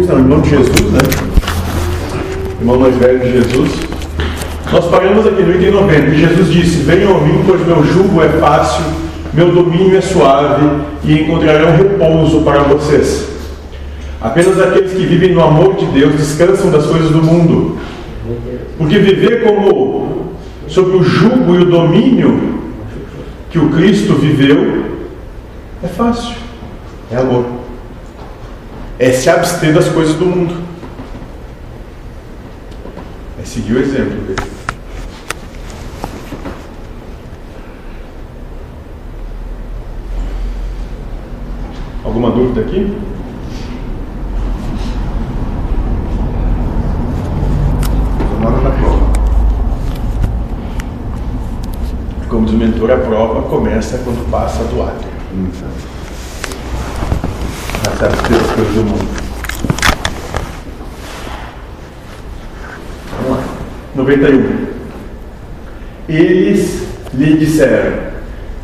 Não, nome de Jesus, né? Irmão mais velho de Jesus. Nós paramos aqui no item 90 e Jesus disse: Venham a mim, pois meu jugo é fácil, meu domínio é suave e encontrarão repouso para vocês. Apenas aqueles que vivem no amor de Deus descansam das coisas do mundo. Porque viver como sob o jugo e o domínio que o Cristo viveu é fácil, é amor é se abster das coisas do mundo. É seguir o exemplo dele. Alguma dúvida aqui? Na prova. Como diz mentor, a prova começa quando passa do átrio. Das coisas do mundo. Vamos lá. 91. Eles lhe disseram: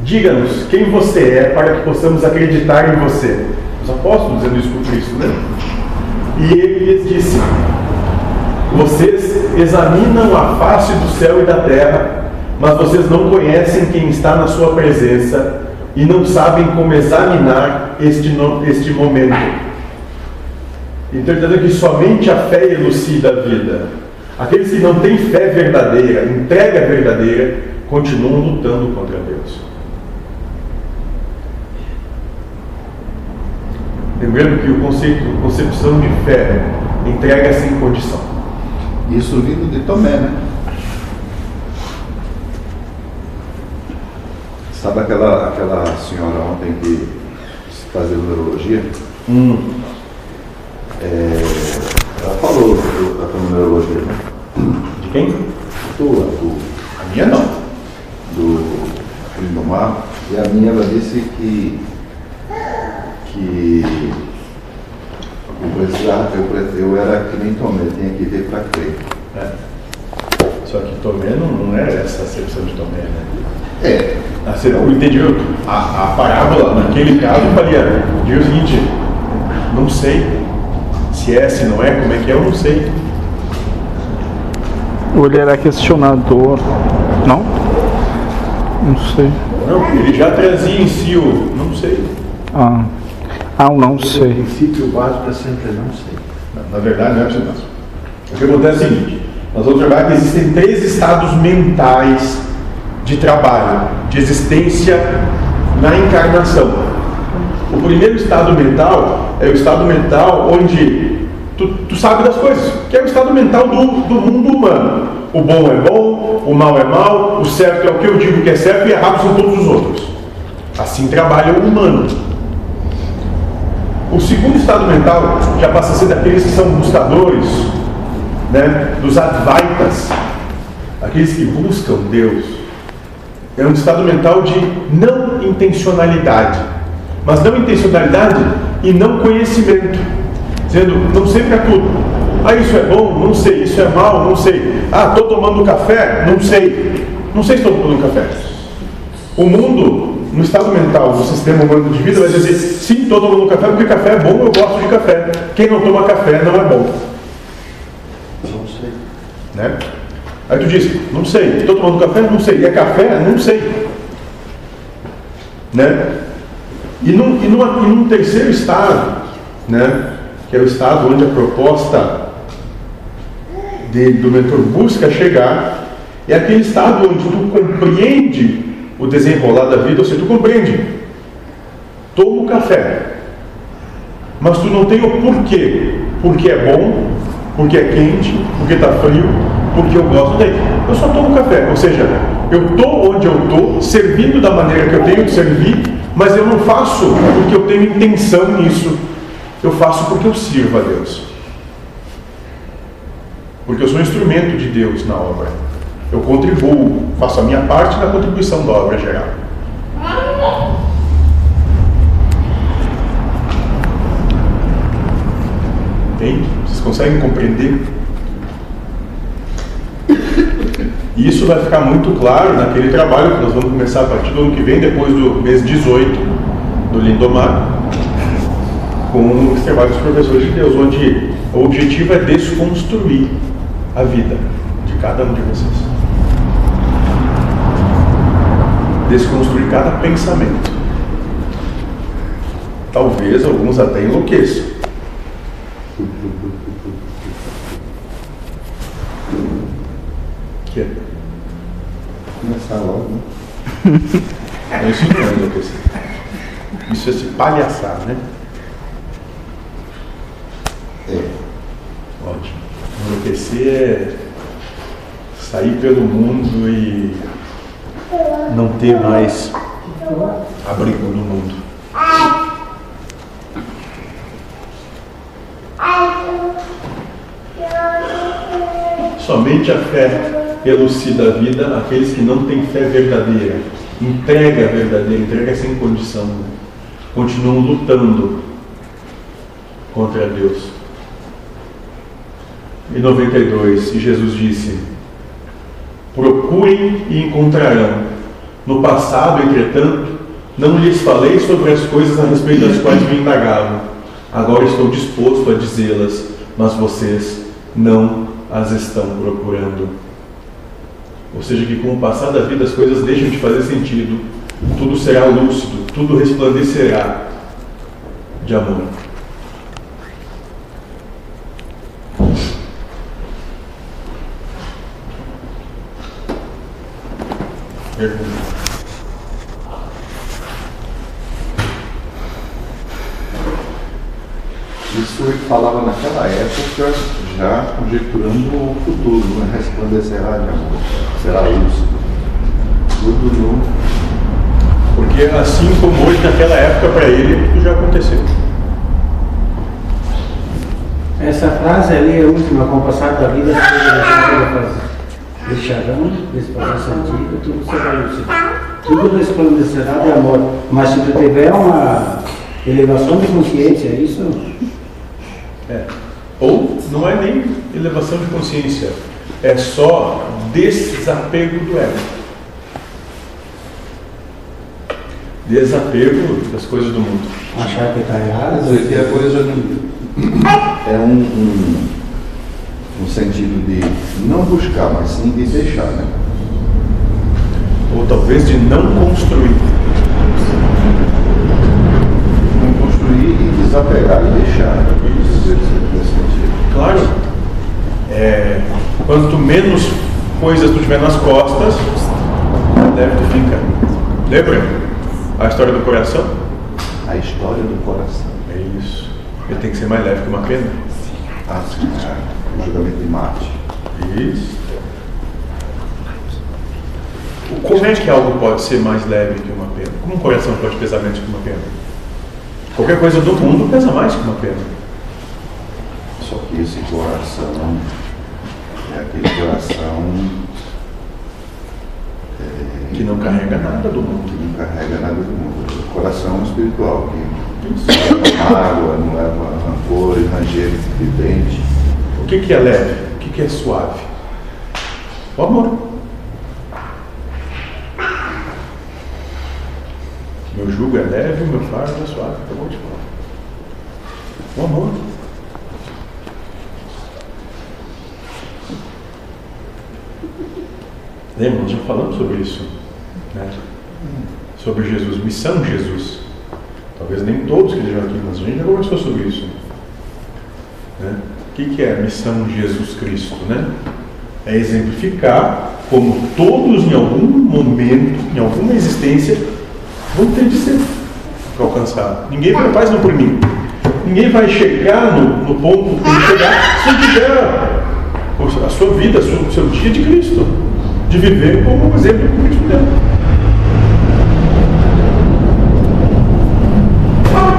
Diga-nos quem você é para que possamos acreditar em você. Os apóstolos dizendo isso por Cristo, né? E ele lhes disse: Vocês examinam a face do céu e da terra, mas vocês não conhecem quem está na sua presença e não sabem como examinar este, este momento. Então, dizendo que somente a fé elucida a vida. Aqueles que não têm fé verdadeira, entrega verdadeira, continuam lutando contra Deus. Lembrando que o conceito, concepção de fé, entrega sem condição. Isso vindo de Tomé, né? Sabe aquela, aquela senhora ontem que fazia numerologia? Hum. É, ela falou da numerologia, né? De quem? Tua, do, a minha não. Do Lindomar. E a minha ela disse que, que eu, precisava, eu, eu era que nem Tomé, tinha que ver para crer. É. Só que Tomé não, não é essa acepção de Tomé, né? É. Assim, eu entendi a, a parábola, naquele caso, eu faria, diga o seguinte, não sei se é, se não é, como é que é, eu não sei. Ou ele era questionador, não? Não sei. Não, ele já trazia em si o não sei. Ah, ah não sei. O princípio básico é sempre não sei. Na, verdade, não é preciso básico. O que acontece é o seguinte, nós vamos observar que existem três estados mentais de trabalho, de existência na encarnação. O primeiro estado mental é o estado mental onde tu, tu sabe das coisas, que é o estado mental do, do mundo humano. O bom é bom, o mal é mal, o certo é o que eu digo que é certo e errado são todos os outros. Assim trabalha o humano. O segundo estado mental já passa a ser daqueles que são buscadores, né, dos advaitas, aqueles que buscam Deus é um estado mental de não intencionalidade. Mas não intencionalidade e não conhecimento. Dizendo, não sei para tudo. Ah, isso é bom? Não sei. Isso é mal? Não sei. Ah, estou tomando café? Não sei. Não sei se estou tomando café. O mundo, no estado mental, no sistema humano de vida, vai dizer, sim, estou tomando café porque café é bom, eu gosto de café. Quem não toma café não é bom. Não sei. Né? Aí tu diz, não sei, estou tomando café? Não sei. E é café? Não sei. Né? E num, e, numa, e num terceiro estado, né, que é o estado onde a proposta de, do mentor busca chegar, é aquele estado onde tu compreende o desenrolar da vida, ou seja, tu compreende. Toma o café, mas tu não tem o porquê. Porque é bom, porque é quente, porque está frio, porque eu gosto dele. Eu só tomo café, ou seja, eu estou onde eu estou, servindo da maneira que eu tenho de servir, mas eu não faço porque eu tenho intenção nisso. Eu faço porque eu sirvo a Deus. Porque eu sou um instrumento de Deus na obra. Eu contribuo, faço a minha parte na contribuição da obra geral. Entende? Vocês conseguem compreender? E isso vai ficar muito claro naquele trabalho que nós vamos começar a partir do ano que vem, depois do mês 18 do Lindomar, com os trabalhos dos professores de Deus, onde o objetivo é desconstruir a vida de cada um de vocês. Desconstruir cada pensamento. Talvez alguns até enlouqueçam. Que é? Começar logo, né? Não, Isso é. Isso é se palhaçar, né? É. Ótimo. Enlouquecer é sair pelo mundo e não ter mais abrigo no mundo. Somente a fé elucida a vida aqueles que não têm fé verdadeira. Entrega verdadeira, entrega sem condição. Continuam lutando contra Deus. Em 92, Jesus disse: Procurem e encontrarão. No passado, entretanto, não lhes falei sobre as coisas a respeito das quais me indagavam. Agora estou disposto a dizê-las, mas vocês não as estão procurando. Ou seja, que com o passar da vida as coisas deixam de fazer sentido, tudo será lúcido, tudo resplandecerá de amor. Pergunta. Isso ele falava naquela época, já conjecturando o futuro, né? resplandecerá de amor, será lúcido. Tudo no. Porque assim como hoje, naquela época, para ele, tudo já aconteceu. Essa frase ali é a última, com o passar da vida, deixarão, deixarão desfazer sentido, tudo será lúcido. Tudo resplandecerá de amor. Mas se tu tiver uma elevação de consciência, isso É. Ou não é nem elevação de consciência, é só desapego do ego. Desapego das coisas do mundo. achar que está errado, Isso aqui é coisa. É um, um, um sentido de não buscar, mas sim de deixar, né? Ou talvez de não construir. Não construir e desapegar e deixar. Isso nesse sentido. Claro, é, quanto menos coisas tu tiver nas costas, deve tu fica. Lembra a história do coração? A história do coração. É isso. Ele tem que ser mais leve que uma pena. Ah, sim, é. o julgamento de Marte. Isso. Como é que algo pode ser mais leve que uma pena? Como um coração pode pesar menos que uma pena? Qualquer coisa do mundo pesa mais que uma pena. Que esse coração é aquele coração é, Que não carrega nada do que mundo. não carrega nada do mundo. O coração espiritual, que Isso. não leva mágoa, não leva rancor, ranger de dente. O que, que é leve? O que, que é suave? O amor. Meu jugo é leve, meu fardo é suave. Acabou de falar. O amor. Lembra? Nós já falamos sobre isso. Né? Sobre Jesus, missão Jesus. Talvez nem todos que estejam aqui, mas a gente já conversou sobre isso. Né? O que, é a missão de Jesus Cristo? Né? É exemplificar como todos, em algum momento, em alguma existência, vão ter de ser alcançar. Ninguém vai paz não por mim. Ninguém vai chegar no, no ponto que tem que chegar se tiver a sua vida, o seu dia de Cristo. De viver como um exemplo que Cristo deu.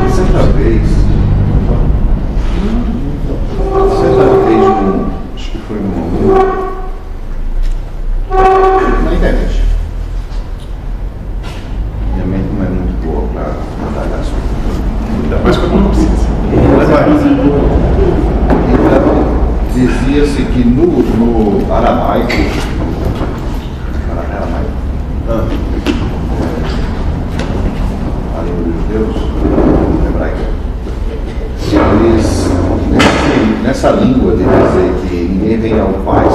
Certa vez, certa vez, um, acho que foi num, na internet. Minha mente não é muito boa para detalhar as coisas. Ainda mais quando não precisa. Então, dizia-se que no, no aramaico, ara- aramaico, Ah, a língua dos judeus, hebraica, nessa língua de dizer que ninguém vem ao Pai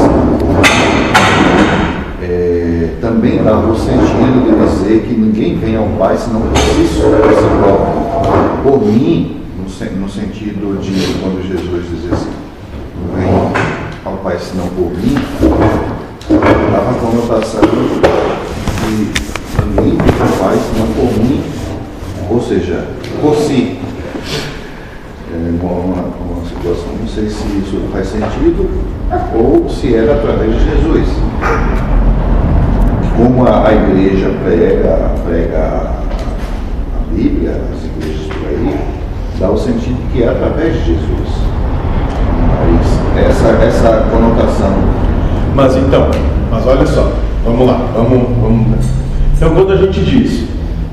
é, também dá o sentido de dizer que ninguém vem ao Pai senão por si só, por si próprio. Por mim, no, no sentido de quando Jesus diz assim, não vem ao Pai senão por mim, dava a conotação de ninguém vem ao Pai senão por mim, ou seja, por si. É uma, uma, uma situação, não sei se isso faz sentido ou se era através de Jesus como a, a igreja prega, prega a Bíblia, as igrejas por aí, dá o sentido que é através de Jesus. Mas essa, essa conotação. Mas então, mas olha só, vamos lá, vamos, vamos. Então quando a gente diz,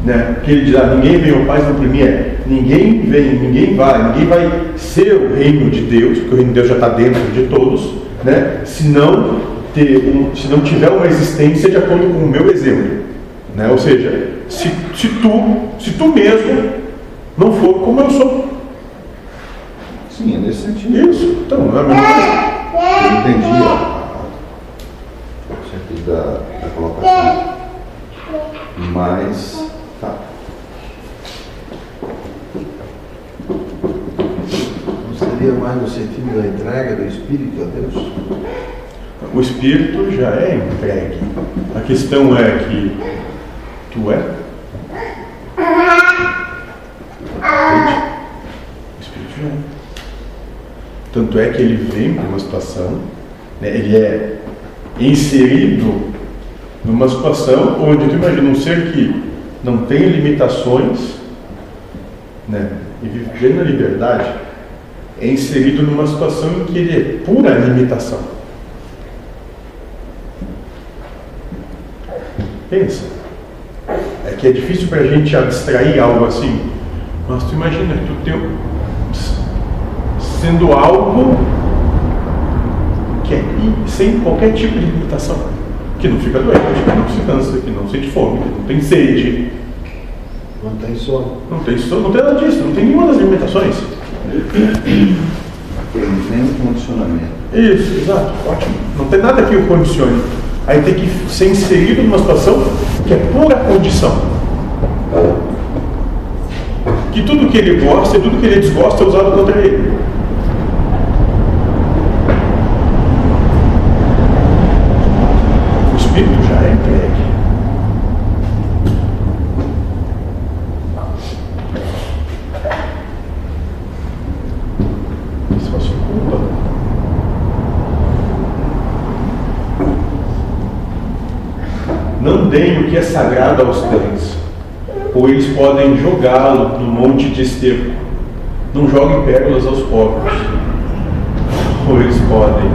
né, que ele diz, ah, ninguém vem ao Pai não por mim é, ninguém vem, ninguém vai, ninguém vai ser o reino de Deus, porque o reino de Deus já está dentro de todos, né, senão ter um, se não tiver uma existência de acordo com o meu exemplo. Né? Ou seja, se, se, tu, se tu mesmo não for como eu sou. Sim, é nesse sentido. Isso, então, não é a mesma coisa. Eu entendi o sentido da, da colocação. Mas, tá. Não seria mais no sentido da entrega do Espírito a Deus? O espírito já é entregue. A questão é que tu é. O espírito já é. Tanto é que ele vem para uma situação, né, ele é inserido numa situação onde tu imagina um ser que não tem limitações, né, e vive na liberdade, é inserido numa situação em que ele é pura limitação. Pensa. É que é difícil para a gente abstrair algo assim. Mas tu imagina, tu teu, sendo algo que é sem qualquer tipo de limitação. Que não fica doente, que não se cansa, que não sente fome, que não tem sede. Não tem sono. Não tem sono, não tem nada disso, não tem nenhuma das limitações. Tem um condicionamento. Isso, exato, ótimo. Não tem nada que o condicione. Aí tem que ser inserido numa situação que é pura condição. Que tudo que ele gosta e tudo que ele desgosta é usado contra ele. O espírito já é entregue. Não deem o que é sagrado aos cães, ou eles podem jogá-lo no monte de esterco. Não joguem pérolas aos pobres, ou eles podem.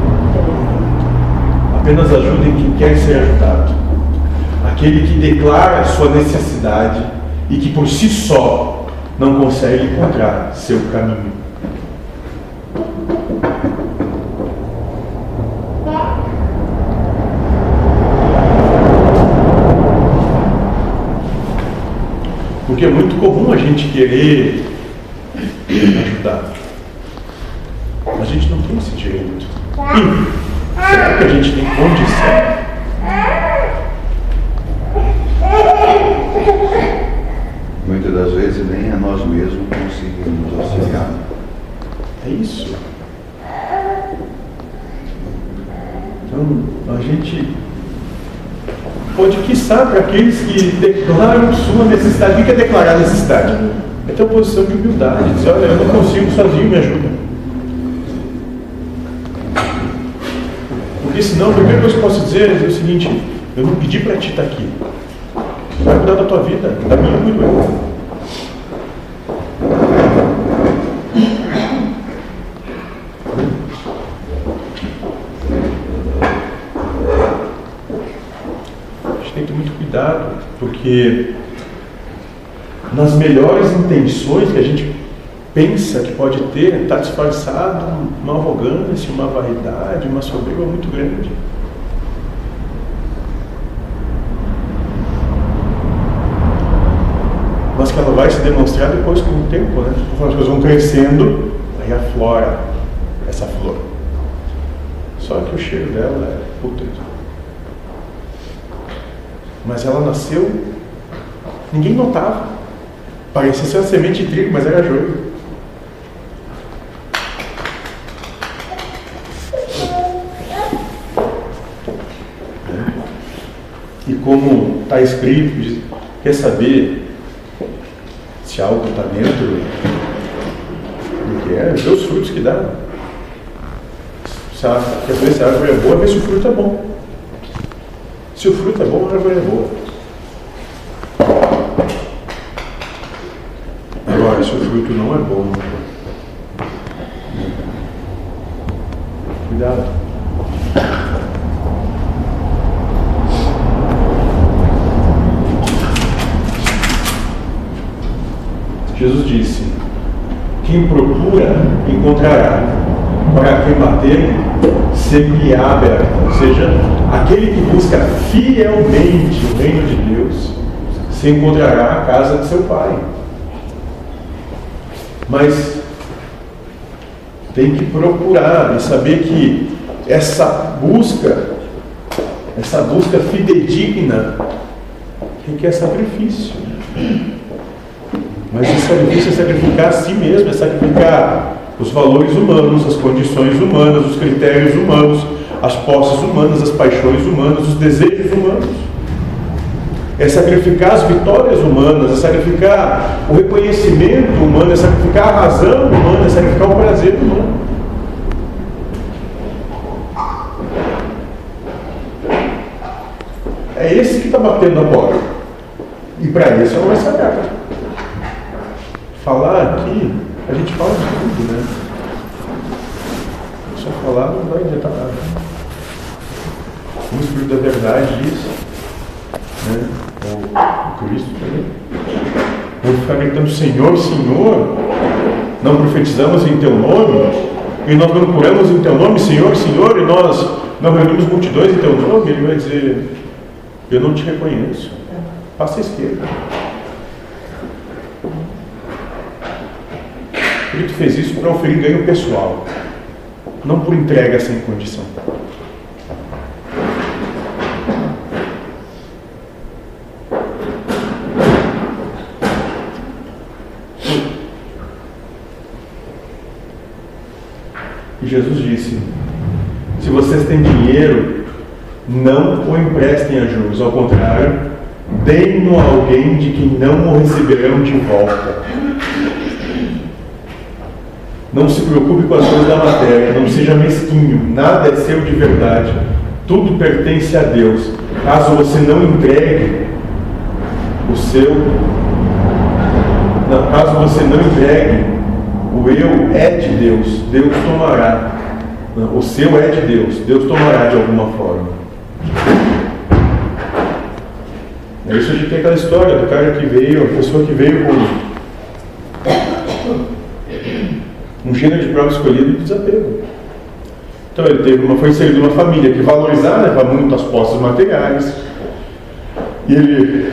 Apenas ajudem quem quer ser ajudado. Aquele que declara a sua necessidade e que por si só não consegue encontrar seu caminho. Porque é muito comum a gente querer ajudar. A gente não tem esse direito. será que a gente tem condição? Muitas das vezes nem a nós mesmos conseguimos auxiliar. É isso. Então, a gente pode, quiçá, para aqueles que declaram sua necessidade. O que é declarar necessidade? É ter uma posição de humildade, dizer, olha, eu não consigo sozinho, me ajuda. Porque senão, a primeira coisa que eu posso dizer é o seguinte, eu não pedi para ti estar aqui. Vai cuidar da tua vida, da minha eu cuido eu. Porque nas melhores intenções que a gente pensa que pode ter, está disfarçado uma arrogância, uma vaidade, uma soberba muito grande. Mas que ela vai se demonstrar depois com o tempo, né? As coisas vão crescendo, aí aflora essa flor. Só que o cheiro dela é putrdo. Mas ela nasceu, ninguém notava. Parecia ser uma semente de trigo, mas era joio. E como está escrito, quer saber se algo está dentro do que é? Vê os frutos que dá. Se a, quer saber se a árvore é boa, vê se o fruto é bom. Se o fruto é bom, a árvore é boa. Agora, se o fruto não é bom, cuidado. Jesus disse: Quem procura, encontrará. Para quem bater, sempre aberta. Ou seja, aquele que busca fielmente o reino de Deus, se encontrará a casa de seu Pai. Mas tem que procurar e saber que essa busca, essa busca fidedigna, requer sacrifício. Mas esse sacrifício é sacrificar a si mesmo, é sacrificar os valores humanos, as condições humanas, os critérios humanos, as posses humanas, as paixões humanas, os desejos humanos. É sacrificar as vitórias humanas, é sacrificar o reconhecimento humano, é sacrificar a razão humana, é sacrificar o prazer humano. É esse que está batendo a porta. E para isso ela vai se aberta falar aqui, a gente fala de tudo, né? Só falar não vai adiantar nada. O Espírito da Verdade diz, né? O, Cristo também. Vamos ficar gritando Senhor, Senhor, não profetizamos em Teu nome, e nós não curamos em Teu nome, Senhor, Senhor, e nós não reunimos multidões em Teu nome, Ele vai dizer, eu não te reconheço. Passa à esquerda. Cristo fez isso para oferir ganho pessoal, não por entrega sem condição. Jesus disse: Se vocês têm dinheiro, não o emprestem a juros, ao contrário, deem-no a alguém de quem não o receberão de volta. Não se preocupe com as coisas da matéria, não seja mesquinho, nada é seu de verdade, tudo pertence a Deus. Caso você não entregue o seu, caso você não entregue, o eu é de Deus, Deus tomará. O seu é de Deus, Deus tomará de alguma forma. É isso a gente tem aquela história do cara que veio, a pessoa que veio com um gênero de prova escolhido de desapego. Então ele teve uma, foi inserido numa família que valorizava muito as posses materiais. E ele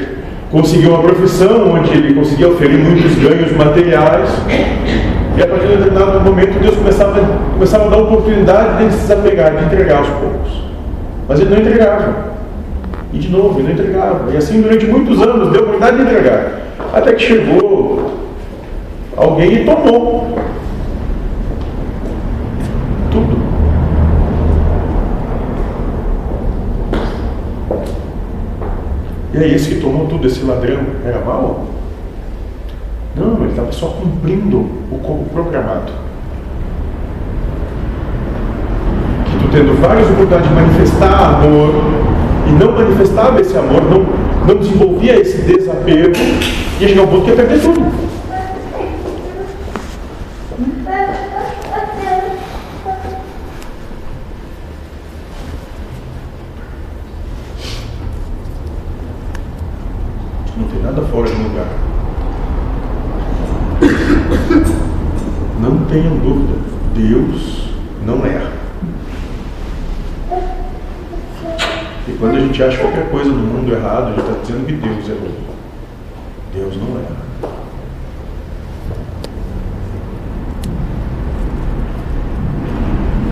conseguiu uma profissão onde ele conseguia oferir muitos ganhos materiais. E a partir de um determinado momento Deus começava, começava a dar oportunidade de se desapegar, de entregar aos poucos. Mas ele não entregava. E de novo, ele não entregava. E assim durante muitos anos deu oportunidade de entregar. Até que chegou alguém e tomou tudo. E aí, esse que tomou tudo, esse ladrão, era mal? Não, ele estava só cumprindo o programado. Que tu tendo várias oportunidades de manifestar amor e não manifestava esse amor, não, não desenvolvia esse desapego, ia chegar ao ponto que ia perder tudo. nada fora de lugar. Não tenham dúvida, Deus não erra. E quando a gente acha qualquer coisa no mundo errado, a gente está dizendo que Deus errou. Deus não erra.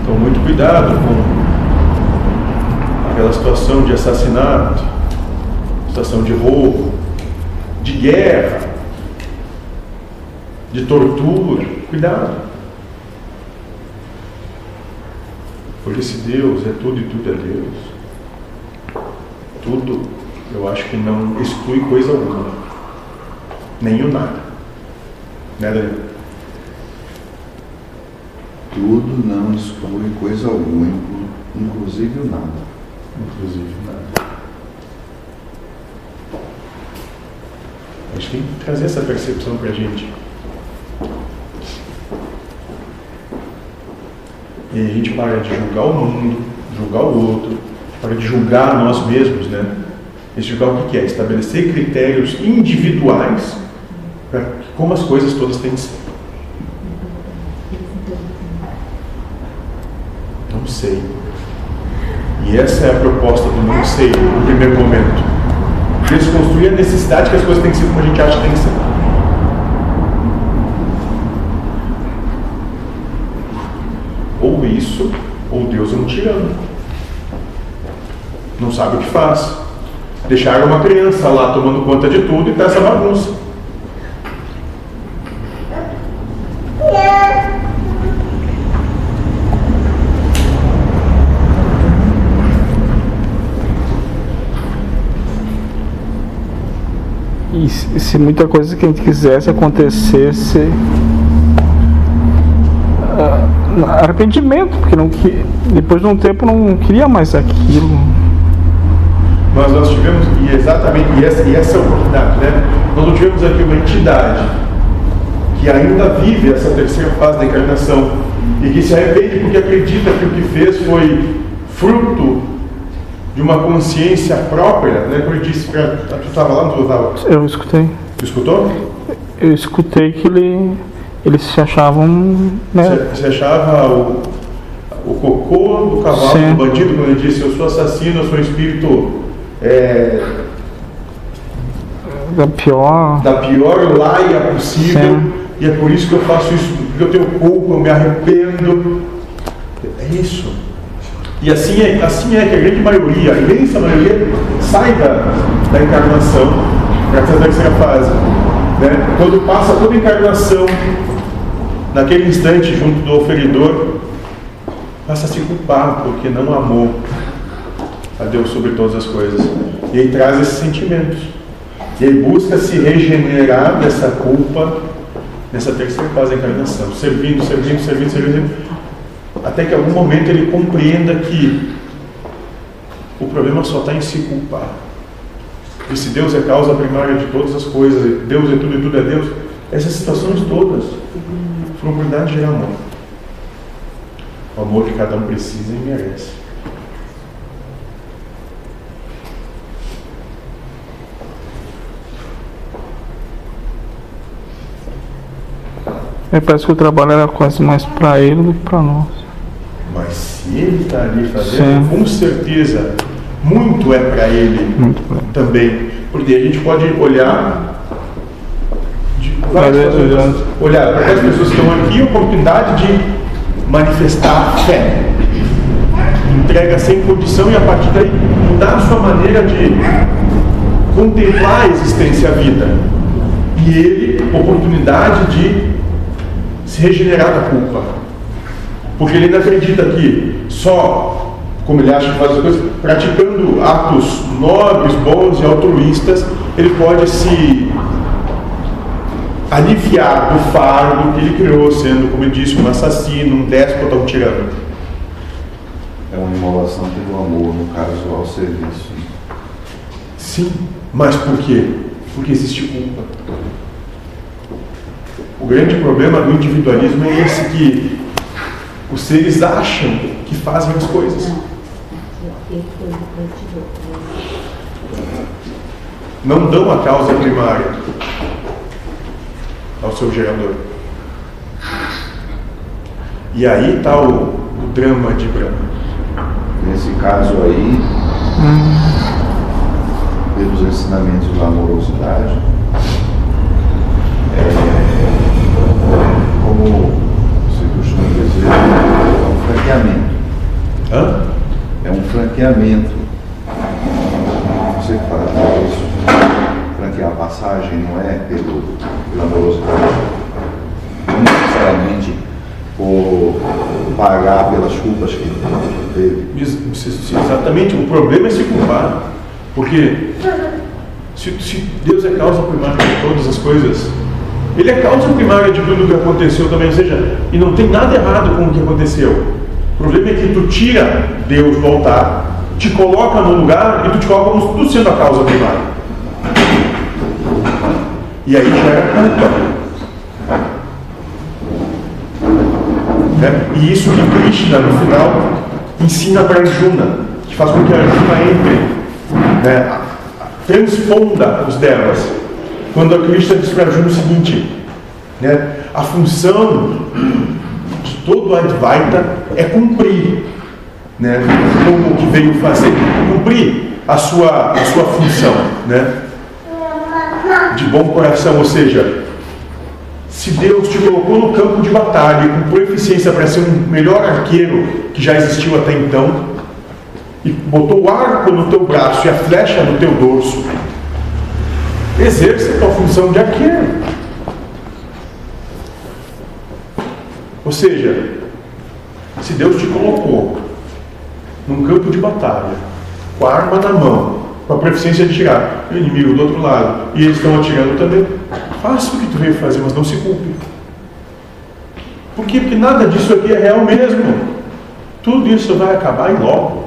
Então, muito cuidado com aquela situação de assassinato, situação de roubo, de guerra, de tortura. Cuidado. Porque se Deus é tudo e tudo é Deus, tudo eu acho que não exclui coisa alguma, nem o nada. Né, Danilo? Tudo não exclui coisa alguma, inclusive o nada. Inclusive o nada. A gente tem que trazer essa percepção para a gente. E a gente para de julgar o mundo, julgar o outro, para julgar nós mesmos, né? Esse julgar o que é? Estabelecer critérios individuais para como as coisas todas têm que ser. Não sei. E essa é a proposta do não sei no primeiro momento. Desconstruir a necessidade que as coisas têm que ser como a gente acha que tem que ser. Ou isso, ou Deus é um tirano. Não sabe o que faz. Deixaram uma criança lá tomando conta de tudo e tá essa bagunça. E se muita coisa que a gente quisesse acontecesse. ah, arrependimento, porque não, depois de um tempo não queria mais aquilo. Mas nós tivemos, e exatamente, e essa, e essa é a oportunidade, né? Nós não tivemos aqui uma entidade que ainda vive essa terceira fase da encarnação e que se arrepende porque acredita que o que fez foi fruto de uma consciência própria, né? Como eu disse, tu estava lá, não estava? Eu escutei. Tu escutou? Eu escutei que ele, eles se achavam. Né, Você, você achava o, o cocô do cavalo Sim. do bandido quando ele disse eu sou assassino, eu sou espírito é, da pior. da pior laia possível Sim. e é por isso que eu faço isso, porque eu tenho culpa, eu me arrependo. É isso. E assim é, assim é que a grande maioria, a imensa maioria, sai da, da encarnação para essa terceira fase. Né? Quando passa toda a encarnação, naquele instante, junto do oferidor, passa a se culpar porque não amou a Deus sobre todas as coisas. E aí traz esses sentimentos. E aí busca se regenerar dessa culpa nessa terceira fase da encarnação, servindo, servindo, servindo, servindo, até que algum momento ele compreenda que o problema só está em se culpar. E se Deus é causa primária de todas as coisas, Deus é tudo e tudo é Deus, essas situações todas foram oportunidade de gerar amor. O amor que cada um precisa e merece. É, parece que o trabalho era quase mais para ele do que para nós. Mas se ele está ali fazendo, Sim. com certeza, muito é para ele Muito também. Porque a gente pode olhar de várias Mas, pessoas, olhar para aquelas pessoas que estão aqui, a oportunidade de manifestar fé. Entrega sem condição e a partir daí mudar a sua maneira de contemplar a existência, a vida. E ele, oportunidade de se regenerar da culpa. Porque ele não acredita que só, como ele acha que faz as coisas, praticando atos nobres, bons e altruístas, ele pode se aliviar do fardo que ele criou, sendo, como eu disse, um assassino, um déspota, um tirano. É uma imolação pelo amor, no caso, ao serviço. Sim, mas por quê? Porque existe culpa. O grande problema do individualismo é esse que os seres acham que fazem as coisas. Não dão a causa primária ao seu gerador. E aí está o, o drama de Brahma. Nesse caso aí, pelos ensinamentos da amorosidade, é, como se costuma dizer, é um franqueamento. Hã? É um franqueamento. Você fala isso. Franquear a passagem não é pelo, pela morosidade. Não necessariamente por pagar pelas culpas que teve. Exatamente, o problema é se culpar. Porque se, se Deus é causa primária de todas as coisas, Ele é causa primária de tudo que aconteceu também. Ou seja, e não tem nada errado com o que aconteceu. O problema é que tu tira Deus do altar, te coloca no lugar e tu te coloca como tu sendo a causa primária. E aí já é culpa. Né? E isso que Krishna, no final, ensina para Arjuna, que faz com que Arjuna entre, né, a- a- transponda os devas. Quando a Krishna diz para Arjuna o seguinte, né, a função de todo Advaita é cumprir, né, como que veio fazer, cumprir a sua, a sua função, né, de bom coração, ou seja, se Deus te colocou no campo de batalha com proficiência para ser um melhor arqueiro que já existiu até então, e botou o arco no teu braço e a flecha no teu dorso, exerça a tua função de arqueiro. Ou seja, se Deus te colocou num campo de batalha, com a arma na mão, com a proficiência de tirar o inimigo do outro lado, e eles estão atirando também, faça o que tu veio fazer, mas não se culpe. Por quê? Porque nada disso aqui é real mesmo. Tudo isso vai acabar e logo.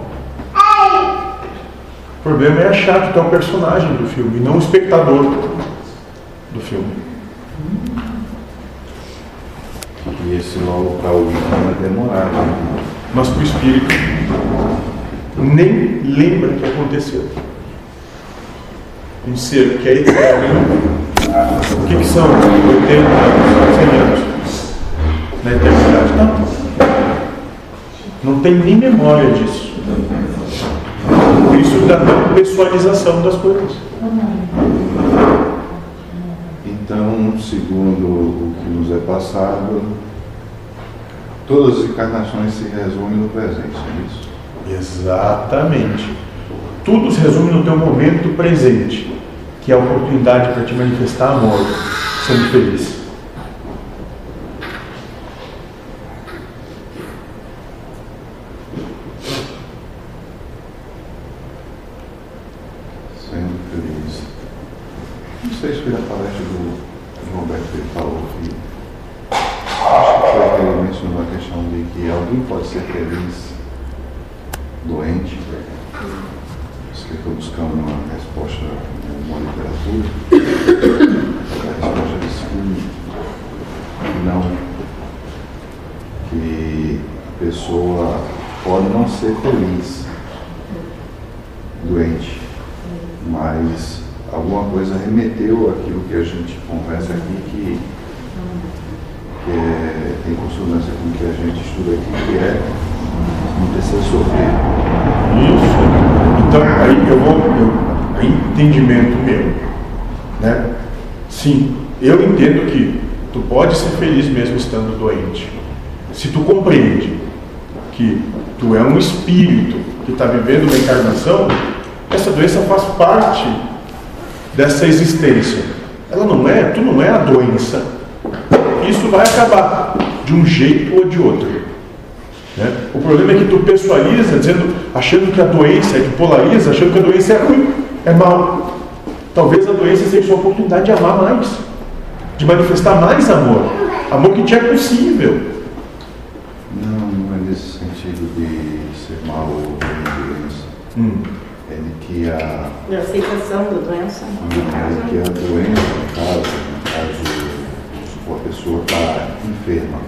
O problema é achar que tu é o personagem do filme, e não o espectador do filme. E esse logo para o é demorado. né? Mas para o espírito nem lembra que aconteceu. Um ser que é eterno. O que, que são 80 anos, 100 anos? Na eternidade? Não. Não tem nem memória disso. Isso não pessoalização das coisas. Então, segundo o que nos é passado, todas as encarnações se resumem no presente, é isso? Exatamente. Tudo se resume no teu momento presente, que é a oportunidade para te manifestar amor, sendo feliz. Sendo feliz. Não sei se foi a palestra do Roberto que ele falou que acho que foi que ele mencionou a questão de que alguém pode ser feliz doente. Isso que eu estou buscando uma resposta em uma literatura. A resposta disse que não. Que a pessoa pode não ser feliz doente mas alguma coisa remeteu àquilo que a gente conversa aqui que, que é, tem consonância com o que a gente estuda aqui, que é não precisa sofrer. Isso. Então, aí eu vou. Eu, aí, entendimento meu. Né? Sim, eu entendo que tu pode ser feliz mesmo estando doente. Se tu compreende que tu é um espírito que está vivendo uma encarnação, essa doença faz parte dessa existência. Ela não é, tu não é a doença. Isso vai acabar de um jeito ou de outro. né? O problema é que tu pessoaliza, dizendo, achando que a doença, tu polariza, achando que a doença é ruim, é mal. Talvez a doença seja uma oportunidade de amar mais, de manifestar mais amor. Amor que te é possível. Não, não é nesse sentido de ser mal ou de doença. Hum. É de que a, Da aceitação da doença. é que a doença, no caso, no caso, vamos supor, a pessoa está enferma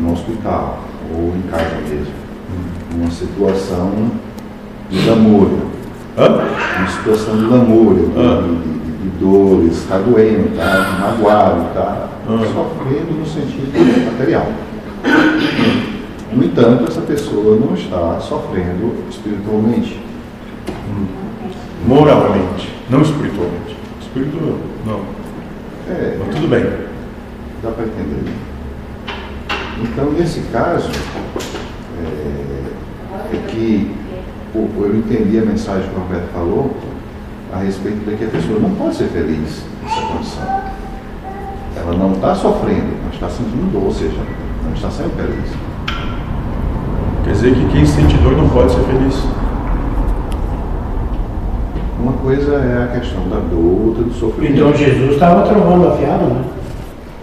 no hospital ou em casa mesmo, numa situação de namoro, Hã? uma situação de namoro, de, de, de- de dores, está doendo, está magoado, está Ah. sofrendo no sentido material. No entanto, essa pessoa não está sofrendo espiritualmente. Moralmente, não espiritualmente. Espírito, não. É, Mas tudo bem. Dá para entender. Então, nesse caso, é, que o- eu entendi a mensagem que o Roberto falou a respeito de que a pessoa não pode ser feliz nessa condição. Ela não está sofrendo, mas está sentindo dor, ou seja, não está sendo feliz. Quer dizer que quem sente dor não pode ser feliz. Uma coisa é a questão da dor, outra do sofrimento. Então Jesus estava trovando afiado, né?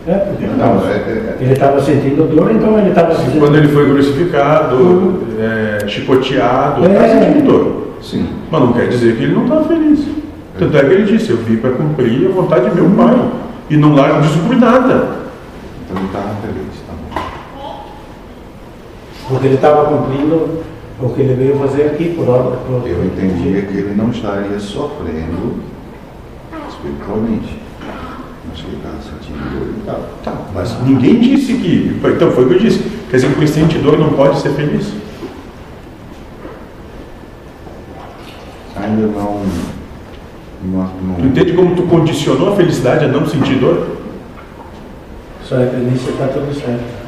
É, porque ele Não, estava é- é- ele estava sentindo dor, então ele estava sentindo Quando ele foi crucificado, é, chicoteado, está É. sentindo dor. sim. Mas não quer dizer que ele não está feliz. Tanto é que ele disse, eu vim para cumprir a vontade de meu pai. E não largo disso por nada. Então ele estava feliz, tá bom. Porque ele estava cumprindo o que ele veio fazer aqui por ordem. Por... Eu entendia que ele não estaria sofrendo espiritualmente, mas que ele estava sentindo dor e tal. Tá, mas ninguém disse que. Então foi o que eu disse. Quer dizer que quem sente dor não pode ser feliz. Ainda não. Não, Tu entende como tu condicionou a felicidade a não sentir dor? Só é feliz está tudo certo.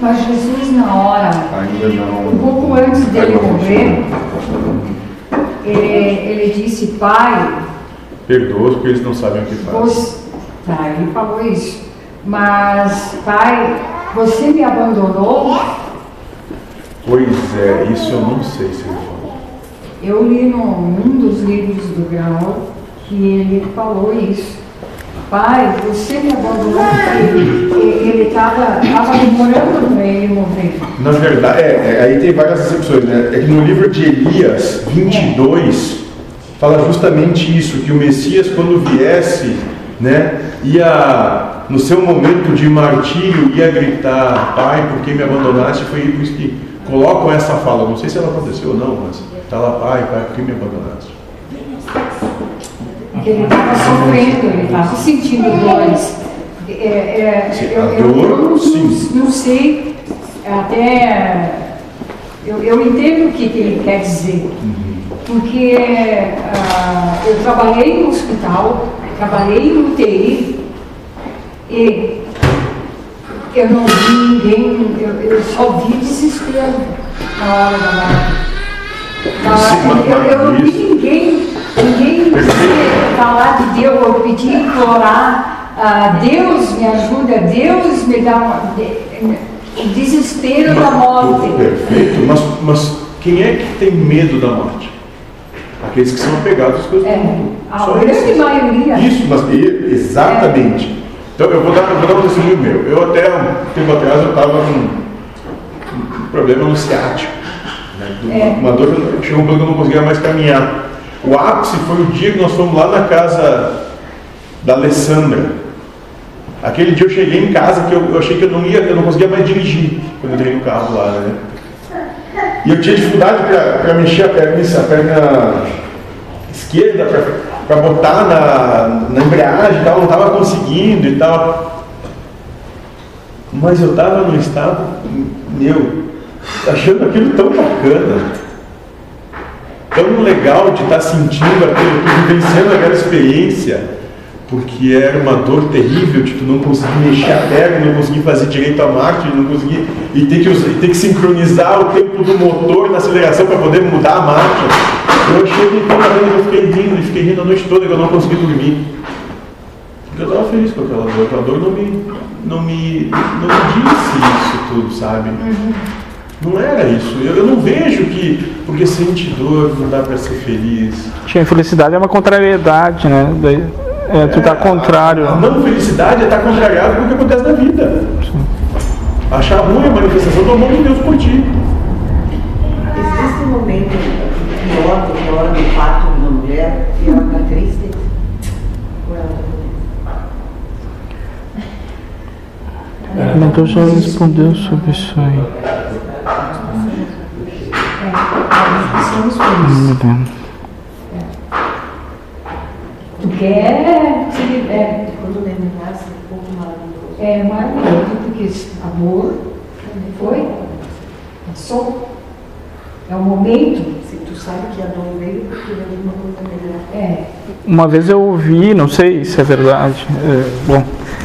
Mas Jesus, na hora, ainda não. um pouco antes dele morrer, ele, ele disse, Pai, Perdoa porque eles não sabem o que fazem. você... Tá, ele falou isso. Mas, Pai, você me abandonou? Pois é, isso eu não sei se ele falou. Eu li num, dos livros do Grau que ele falou isso. Pai, você me abandonou ele estava demorando para ele morrer. Na verdade, é, é, aí tem várias exceções, né? É que no livro de Elias 22 fala justamente isso, que o Messias quando viesse, né, ia no seu momento de martírio ia gritar, Pai, por que me abandonaste? Foi por isso que colocam essa fala. Não sei se ela aconteceu ou não, mas tá lá, Pai, Pai, por que me abandonaste? Ele estava sofrendo, ele estava sentindo dores. É, é, Sim, eu, eu- eu não, não sei, até. Eu, eu entendo o que, que ele quer dizer. Porque ah, eu trabalhei no hospital, trabalhei no UTI e eu não vi ninguém, eu, eu só vi desespero na hora da morte. Mas- eu, eu não vi ninguém, ninguém falar de Deus, eu pedi, implorar, ah, Deus me ajuda, Deus me dá uma, de- o desespero da morte. Perfeito, mas, mas quem é que tem medo da morte? Aqueles que são apegados às coisas do É, mundo. a Só grande esses. maioria. Isso, mas exatamente. Então eu vou dar, eu vou dar um testemunho meu. Eu até um tempo atrás eu estava com um problema no ciático. Né? É. Uma dor, que chegou um ponto que eu não conseguia mais caminhar. O ápice foi o dia que nós fomos lá na casa da Alessandra. Aquele dia eu cheguei em casa que eu, eu achei que eu não ia, eu não conseguia mais dirigir quando eu entrei no carro lá, né? E eu tinha dificuldade para mexer a perna, a perna esquerda, para botar na, na embreagem e tal, não estava conseguindo e tal. Mas eu estava num estado, meu, achando aquilo tão bacana, tão legal de estar sentindo aquilo, vivenciando aquela experiência, porque era uma dor terrível de tu não conseguir mexer a perna, não conseguir fazer direito a marcha, não conseguir e ter que, e ter que sincronizar o tempo do motor na aceleração para poder mudar a marcha. Eu cheguei e eu fiquei rindo, e fiquei rindo a noite toda que eu não consegui dormir. Porque eu estava feliz com aquela dor, aquela dor não me, não me, não me disse isso tudo, sabe? Não era isso. Eu, eu não vejo que porque sente dor não dá para ser feliz. Tinha felicidade é uma contrariedade, né? Daí, é, tu tá contrário. A não felicidade é estar contrariado com o que acontece na vida. Achar ruim a manifestação do amor de Deus por ti. Existe um momento pior do que a hora do parto de uma mulher e ela está triste? Ou ela tá feliz? Então já respondeu sobre isso aí. Meu Deus. Tu quer, se- é, Quando o neném nasce, é um pouco maravilhoso. é maravilhoso, porque amor foi, passou. É o momento. Se tu sabe que a dor veio porque veio uma coisa melhor. É, Uma vez eu ouvi, não sei se é verdade, é, bom, É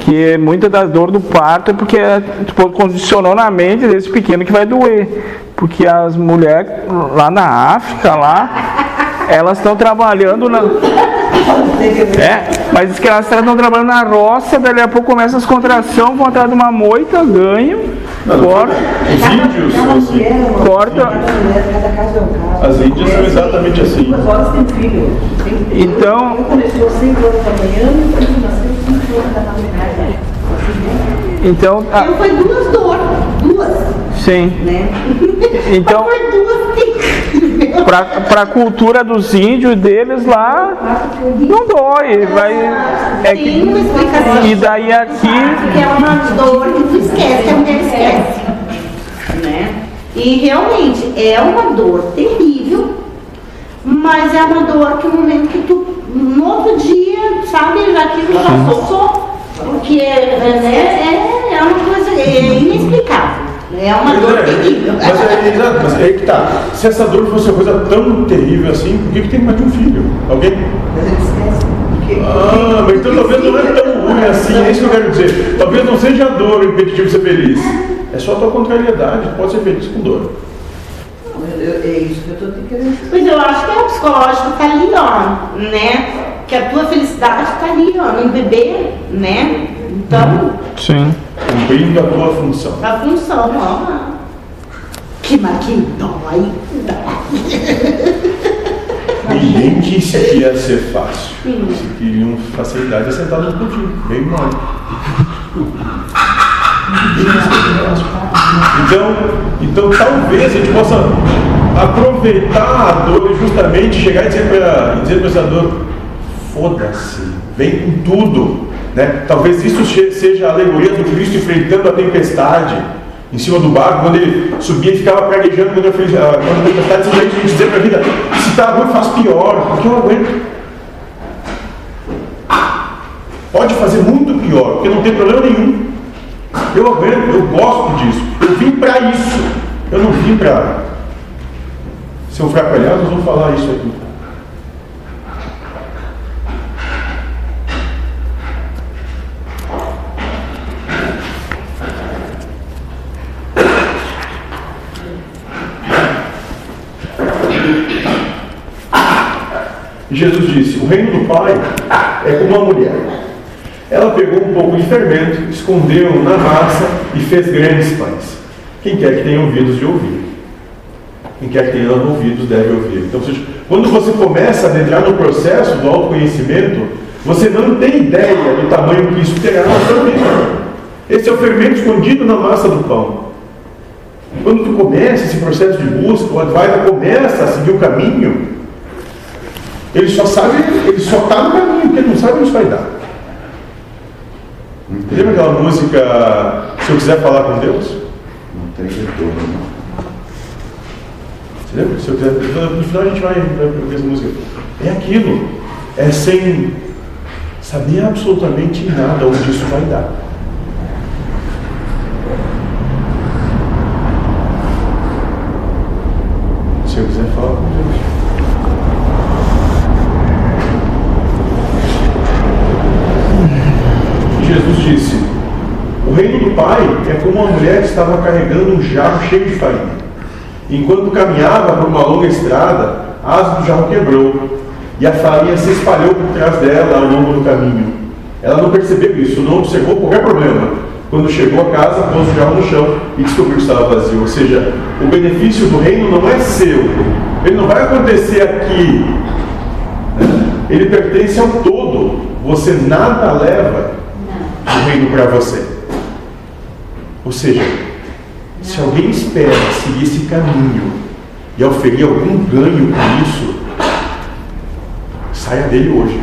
que muita da dor do parto é porque tipo, condicionou na mente desse pequeno que vai doer. Porque as mulheres lá na África, lá, elas estão trabalhando na. É, mas diz que elas estão trabalhando na roça, daí a pouco começa as contrações, vão atrás de uma moita, ganham, corta, Os índios, Cada assim, é Corta. é. As índias são exatamente assim. Duas horas tem filho. Tem- Então- começou às 5 horas da manhã o filho nasceu às 5 horas da madrugada. Então, ah, Eu foi duas dores, duas, sim. né? Então, foi duas terríveis. para a cultura dos índios deles lá, não dói, vai. É uma que, explicação. e daí aqui, Que é uma dor que tu esquece, que a mulher esquece. Né? E realmente é uma dor terrível, mas é uma dor que no momento que tu, no outro dia, sabe, já aquilo já passou, porque é, né, é, é uma coisa é inexplicável. É uma Pois dor é, terrível. Mas é, exato, mas é aí que tá. Se essa dor fosse uma coisa tão terrível assim, por que, que tem que ter um filho? Alguém? Mas ele esquece. Porque, Ah, mas então talvez não é tão ruim assim, é isso que eu quero dizer. Talvez não seja a dor o impeditivo de ser feliz. É só a tua contrariedade, tu pode ser feliz com dor. Eu- é isso que eu estou te querendo dizer. Pois eu acho que é o psicológico tá ali, ó, né? Que a tua felicidade tá ali, ó, no bebê, né? Então, sim. Cumprindo a tua função. a função, ó. Que maquinho dói, dói. Ninguém disse que ia ser fácil. Se queriam facilidade, é sentado no pudim, bem mole. Então, então talvez a gente possa aproveitar a dor e justamente chegar e dizer para essa dor, foda-se, vem com tudo. Né? Talvez isso seja a alegoria do Cristo enfrentando a tempestade em cima do barco, quando ele subia e ficava praguejando quando, eu ah, a tempestade simplesmente dizer para a vida, se está ruim faz pior, porque eu aguento. Pode fazer muito pior, porque não tem problema nenhum. Eu aguento, eu gosto disso. Eu vim para isso. Eu não vim para um fraco. Aliás, nós vamos falar isso aqui. Jesus disse: O reino do Pai é como uma mulher. Ela pegou um pouco de fermento, escondeu na massa e fez grandes pães. Quem quer que tenha ouvidos de ouvir. Quem quer que tenha ouvidos deve ouvir. Então, seja, quando você começa a adentrar no processo do autoconhecimento, você não tem ideia do tamanho que isso terá na sua vida. Esse é o fermento escondido na massa do pão. Quando tu começa esse processo de busca, o Advaita começa a seguir o caminho, ele só sabe, ele só está no caminho, porque ele não sabe onde vai dar. Lembra aquela música Se eu quiser falar com Deus? Não tem retorno, não. Você lembra? Se eu quiser, no final a gente vai vai ver essa música. É aquilo. É sem saber absolutamente nada onde isso vai dar. Se eu quiser falar com Deus. Jesus disse: O reino do Pai é como uma mulher que estava carregando um jarro cheio de farinha. Enquanto caminhava por uma longa estrada, a asa do jarro quebrou e a farinha se espalhou por trás dela ao longo do caminho. Ela não percebeu isso, não observou qualquer problema. Quando chegou a casa, pôs o jarro no chão e descobriu que estava vazio. Ou seja, o benefício do reino não é seu, ele não vai acontecer aqui. Ele pertence ao todo. Você nada leva do reino para você. Ou seja, se alguém espera seguir esse caminho e oferir algum ganho com isso, saia dele hoje.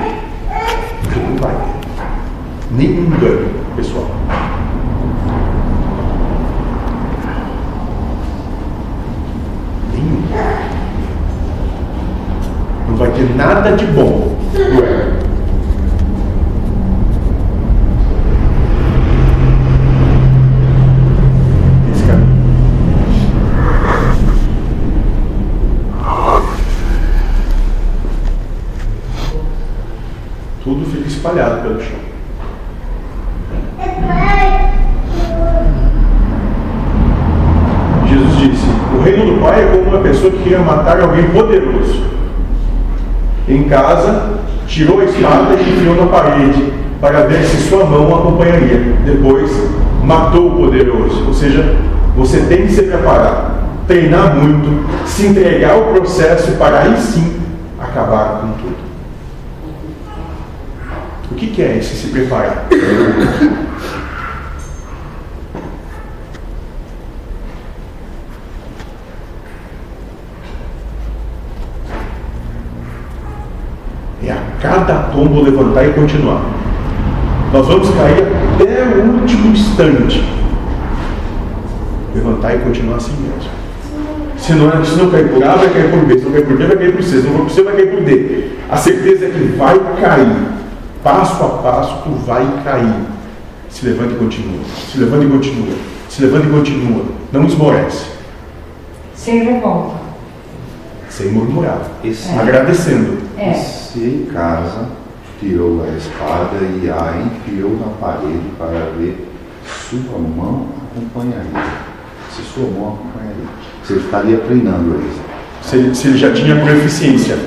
Porque não vai ter. Nenhum ganho, pessoal. Nenhum. Não vai ter nada de bom no tudo fica espalhado pelo chão. Jesus disse: O reino do Pai é como uma pessoa que queria matar alguém poderoso. Em casa, tirou a espada e enfiou na parede para ver se sua mão acompanharia. Depois, matou o poderoso. Ou seja, você tem que se preparar, treinar muito, se entregar ao processo para aí sim acabar com que, que é esse se preparar? É a cada tombo levantar e continuar. Nós vamos cair até o último instante. Levantar e continuar assim mesmo. Se não, se não cair por A, vai cair por B. Se não cair por B, vai cair por C. Se não for por C, vai cair por D. A certeza é que vai cair. Passo a passo, tu vai cair. Se levanta e continua. Se levanta e continua. Se levanta e continua. Não esmorece. Sem revolta. Sem murmurar. Esse, Agradecendo. É. Se em casa tirou a espada e a enfiou na parede para ver sua mão acompanharia. Se sua mão acompanharia. Você estaria treinando eles. Se ele, se ele já tinha proficiência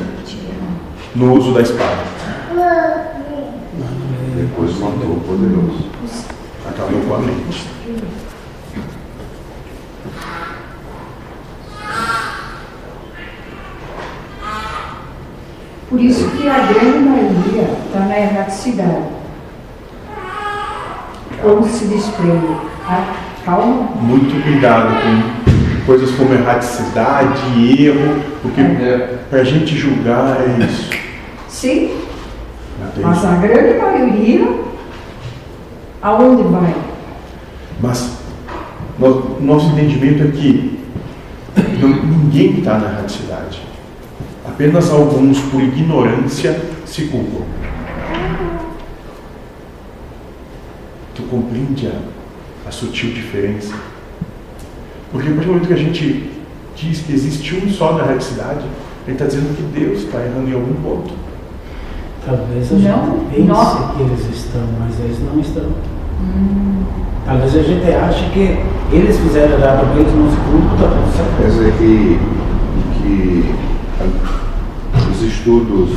no uso da espada. Depois matou o poderoso. Acabou com a mente. Por isso que a grande maioria está na erraticidade. Como se desprende? Ah, calma. Muito cuidado com coisas como erraticidade, erro, porque para a gente julgar é isso. Sim, Mas a grande maioria, aonde vai? Mas no- nosso entendimento é que não- ninguém está na erraticidade. Apenas alguns, por ignorância, se culpam. Tu compreende a, a sutil diferença? Porque a partir do momento que a gente diz que existe um só na erraticidade, ele está dizendo que Deus está errando em algum ponto. Talvez a gente Não, pense não. que eles estão, mas eles não estão. Talvez a gente ache que eles fizeram errado, mas eles não se culpam, tá tudo certo. Quer dizer que, que os estudos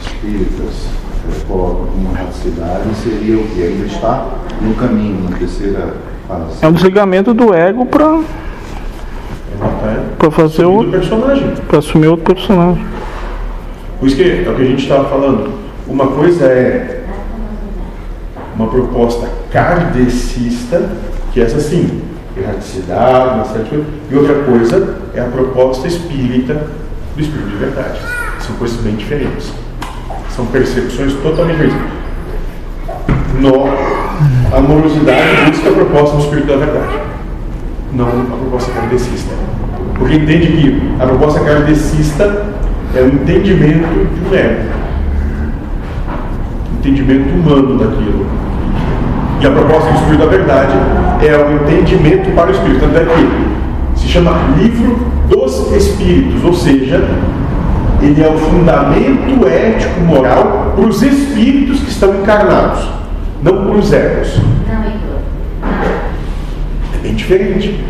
espíritas eh, colocam como erraticidade seria o que ainda está no caminho, na terceira fase. É um desligamento do ego para Ela está fazer do o. personagem. para assumir outro personagem. Por isso que é o que a gente estava falando. Uma coisa é uma proposta kardecista, que é essa sim, erraticidade, uma série de coisas. E outra coisa é a proposta espírita do Espírito de Verdade. São coisas bem diferentes. São percepções totalmente diferentes. No, a amorosidade busca a proposta do Espírito da Verdade, não a proposta kardecista. Porque entende que a proposta kardecista é o entendimento de um ego, entendimento humano daquilo. E a proposta do Espírito da Verdade é o entendimento para o Espírito. Tanto é que se chama Livro dos Espíritos, ou seja, ele é o fundamento ético-moral para os espíritos que estão encarnados, não para os egos. Heitor. É bem diferente.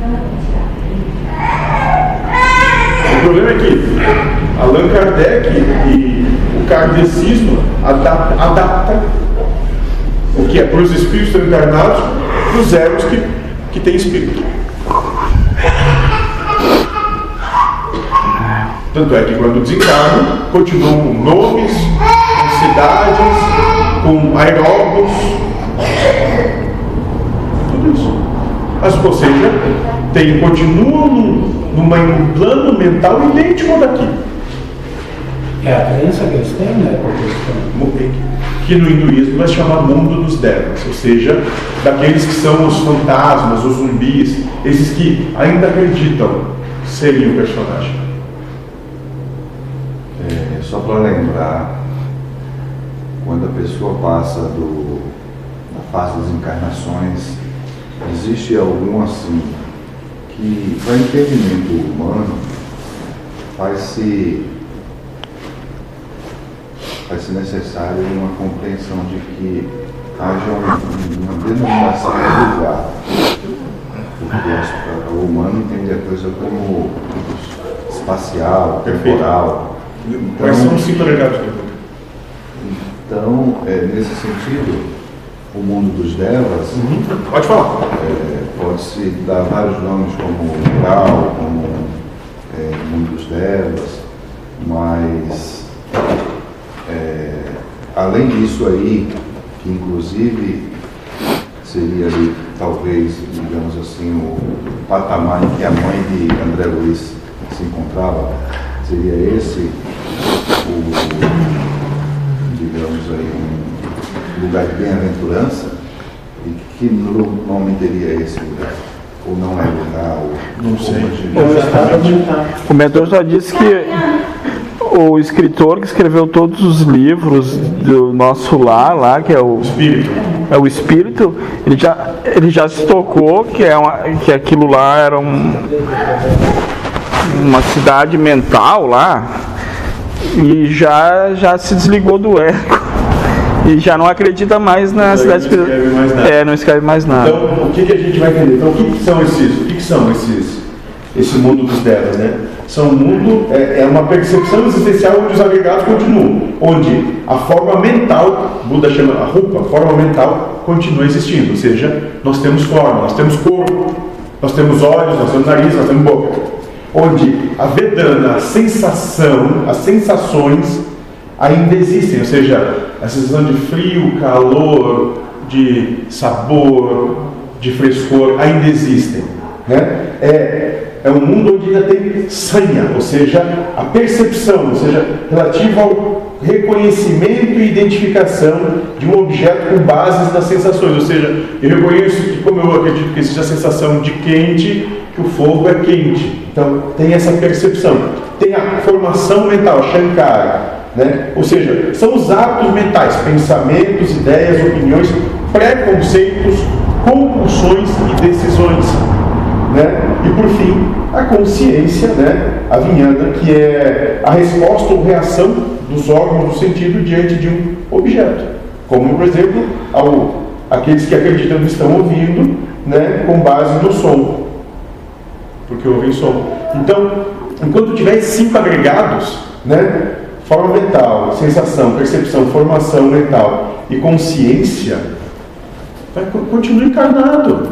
Não, não, vou tirar. O problema é que Allan Kardec e o kardecismo adapta, adapta o que é para os espíritos encarnados para os egos que, que têm espírito. Tanto é que quando desencarnam, continuam com nomes, com cidades, com aerógrafos, tudo isso. Mas, ou seja, tem, continuam num, num plano mental idêntico ao daqui. É a crença que eles têm, né? Estão Que no hinduísmo vai se chamar mundo dos devas, ou seja, daqueles que são os fantasmas, os zumbis, esses que ainda acreditam serem o personagem. É, só para lembrar, quando a pessoa passa do, da fase das encarnações, existe algum assim que, para entendimento humano, faz-se faz-se necessário uma compreensão de que haja um- uma denominação de lugar porque o humano entende a coisa como espacial, temporal. Quais são os cinco agregados? Então, é, nesse sentido, o mundo dos devas Pode falar. é, pode-se dar vários nomes como grau, como é, mundo dos devas, mas é, além disso aí, que inclusive seria ali, talvez, digamos assim, o patamar em que a mãe de André Luiz se encontrava, seria esse o, digamos aí, um lugar de bem-aventurança, e que nome teria esse lugar? Ou não é lugar? Ou, Não sei. Ou O mentor só disse que o escritor que escreveu todos os livros do nosso lar lá, que é o Espírito. é o espírito, ele já, ele já se tocou que, é uma, que aquilo lá era um, uma cidade mental lá e já, já se desligou do eco e já não acredita mais na cidade não escreve mais nada. É, não escreve mais nada. Então, o que, que a gente vai entender? Então, o que, que são esses? O que, que são esses? Esse mundo dos devas, né? São um mundo, é, é uma percepção existencial onde os agregados continuam, onde a forma mental, Buda chama a rupa, a forma mental continua existindo, ou seja, nós temos forma, nós temos corpo, nós temos olhos, nós temos nariz, nós temos boca. Onde a Vedana, a sensação, as sensações ainda existem, ou seja, a sensação de frio, calor, de sabor, de frescor ainda existem. Né? É, é um mundo onde ainda tem sanha, ou seja, a percepção, ou seja, relativa ao reconhecimento e identificação de um objeto com bases nas sensações. Ou seja, eu reconheço que, como eu acredito que existe a sensação de quente, que o fogo é quente. Então, tem essa percepção. Tem a formação mental, Shankara. Né? Ou seja, são os hábitos mentais, pensamentos, ideias, opiniões, preconceitos, compulsões e decisões. Né? E por fim, a consciência, né? a vinhanda, que é a resposta ou reação dos órgãos do sentido diante de um objeto. Como, por exemplo, ao, aqueles que acreditam que estão ouvindo né? com base no som, porque ouvem som. Então, enquanto tiver cinco agregados, né? Forma mental, sensação, percepção, formação mental e consciência, vai, continua encarnado.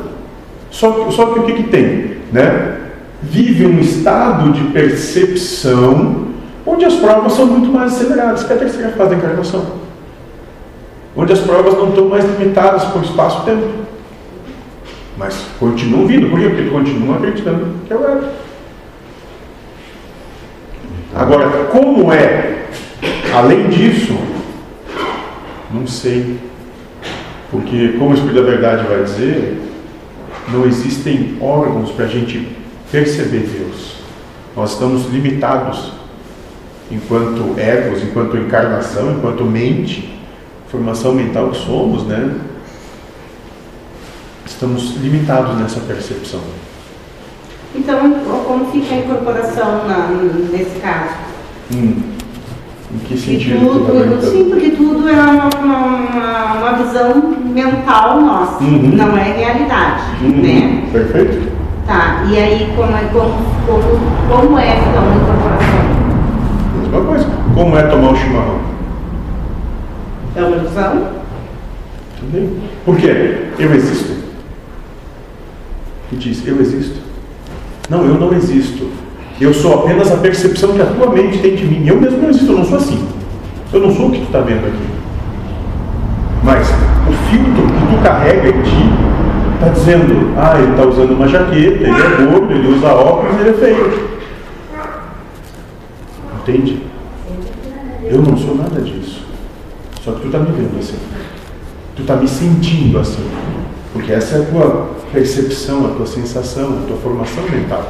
Só que, só que o que, que tem? Né? Vive um estado de percepção onde as provas são muito mais aceleradas, que é a terceira fase da encarnação. Onde as provas não estão mais limitadas por espaço e tempo. Mas continuam vindo, por quê? Porque continuam acreditando que é o ego. Agora, como é? Além disso, não sei. Porque, como o Espírito da Verdade vai dizer, não existem órgãos para a gente perceber Deus. Nós estamos limitados enquanto egos, enquanto encarnação, enquanto mente, formação mental que somos, né? Estamos limitados nessa percepção. Então, como fica a incorporação na- nesse caso? Hum. Em que sentido? tu tá tudo, perguntando? sim, porque tudo é uma, uma, uma- uma visão mental nossa, Uhum. não é realidade, Uhum. né? Perfeito? Tá, e aí como, é- como, como, como é então a incorporação? Mesma coisa. Como é tomar o chimarrão? É uma ilusão? Por quê? Eu existo. E diz, eu existo. Não, eu não existo. Eu sou apenas a percepção que a tua mente tem de mim. Eu mesmo não existo, eu não sou assim. Eu não sou o que tu está vendo aqui. Mas o filtro que tu carrega em ti está dizendo, ah, ele está usando uma jaqueta, ele é gordo, ele usa óculos, ele é feio. Entende? Eu não sou nada disso. Só que tu está me vendo assim. Tu está me sentindo assim. Porque essa é a tua percepção, a tua sensação, a tua formação mental.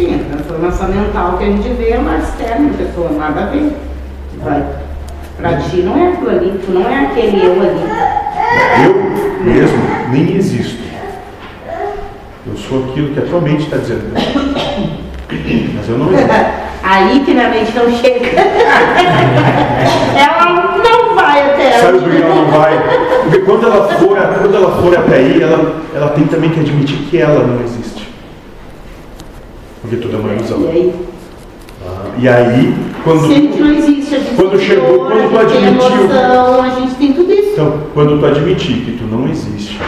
Sim, a transformação mental que a gente vê é mais externa, pessoa, nada a ver. Vai. Pra ti não é aquilo ali, tu não é aquele eu ali. Eu mesmo nem existo. Eu sou aquilo que a tua mente está dizendo. Mas eu não existo. Aí que na mente não chega. Ela não vai até céu. Sabe por que ela não vai? Porque quando ela for, quando ela for até aí, ela, ela tem também que admitir que ela não existe. Porque tudo é uma ilusão. E aí? Ah, E aí, quando. Se a gente não existe, a gente Quando tem chegou- dor, quando tu a gente tem admitiu- emoção, a gente tem tudo isso. Então, quando tu admitir que tu não existe,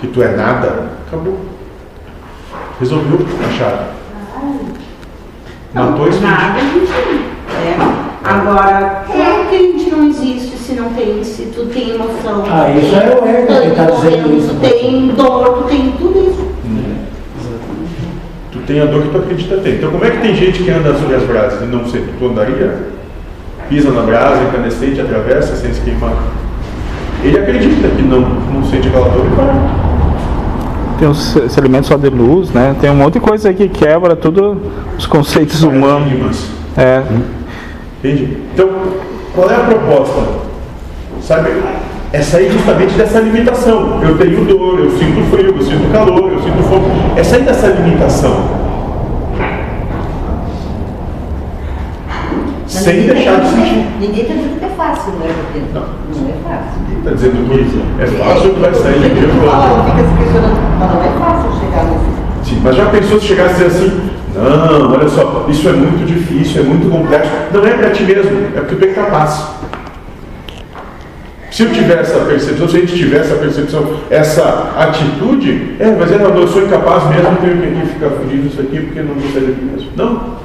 que tu é nada, acabou. Resolveu a chave. Matou esse Nada a gente é. Agora, como que a gente não existe se não tem, se tu tem emoção? Ah, isso é o ego que está dizendo isso. Tu tem dor, tu tem tudo isso. Tem a dor que tu acredita ter. Então, como é que tem gente que anda sobre as brasas e não sei, tu andaria? Pisa na brasa, incandescente, atravessa sem se queimar. Ele acredita que não, não sente aquela dor e vai. Tem os, esse alimento só de luz, né? Tem um monte de coisa aí que quebra tudo os conceitos humanos. É. Entende? Então, qual é a proposta? Sabe? É sair justamente dessa limitação. Eu tenho dor, eu sinto frio, eu sinto calor, eu sinto fome. É sair dessa limitação. Mas Sem deixar de que- sentir. Ninguém está dizendo que é fácil, né? Não. não é fácil. Está dizendo que é fácil, tu vai sair fala, vou. fica se questionando, mas não é fácil chegar nesse. Sim, mas já pensou se chegasse a dizer assim, não, olha só, isso é muito difícil, é muito complexo. Não é para ti mesmo, é porque tu é capaz. Se eu tiver essa percepção, se a gente tiver essa percepção, essa atitude, é, mas é, eu sou incapaz mesmo, eu tenho que ficar fugindo disso aqui porque não vou sair daqui mesmo. Não.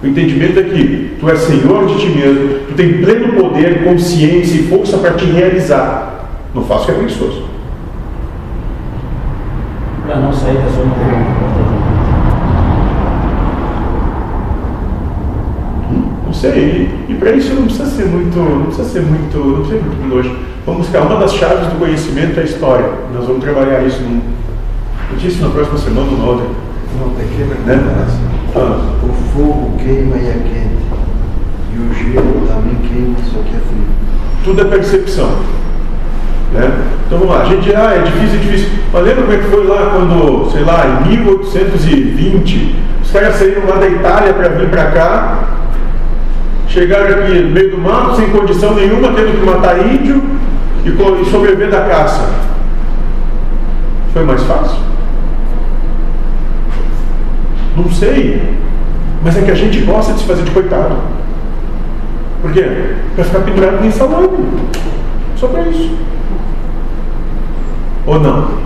O entendimento é que tu és senhor de ti mesmo, tu tem pleno poder, consciência e força para te realizar. Não faço o que é preguiçoso. Para não sair da zona de conforto. Não sei, e, para isso não precisa ser muito, não precisa ser muito, não precisa ser muito longe. Vamos buscar uma das chaves do conhecimento é a história. Nós vamos trabalhar isso num, eu disse na próxima semana ou na outra. Uma pequena Né? comparação. Ah, O fogo queima e é quente. E o gelo também queima, só que é frio. tudo é percepção. Né? Então vamos lá, a gente, ah, é difícil, é difícil. Mas lembra como é que foi lá quando, sei lá, em 1820, os caras saíram lá da Itália para vir para cá, chegaram aqui no meio do mato, sem condição nenhuma, tendo que matar índio e, sobreviver da caça. Foi mais fácil? Não sei. Mas é que a gente gosta de se fazer de coitado. Por quê? Para ficar pendurado em salame. Só para isso. Ou não?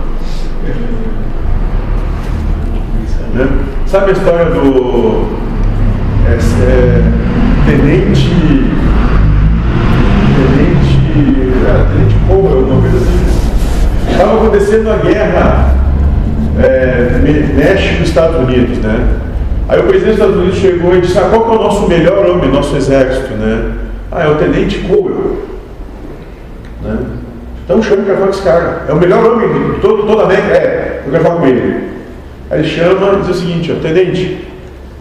Né? Sabe a história do é, é, tenente. Tenente. Ah, tenente Cole, uma coisa assim. Estava acontecendo a guerra é, México-Estados Unidos, né? Aí o presidente dos Estados Unidos chegou e disse: ah, qual é o nosso melhor homem, nosso exército, né? Ah, é o tenente Cole. Né? Então chama para falar com esse cara. É o melhor homem de todo, toda a América. É, eu quero falar com ele. Aí ele chama e diz o seguinte, ó, tenente,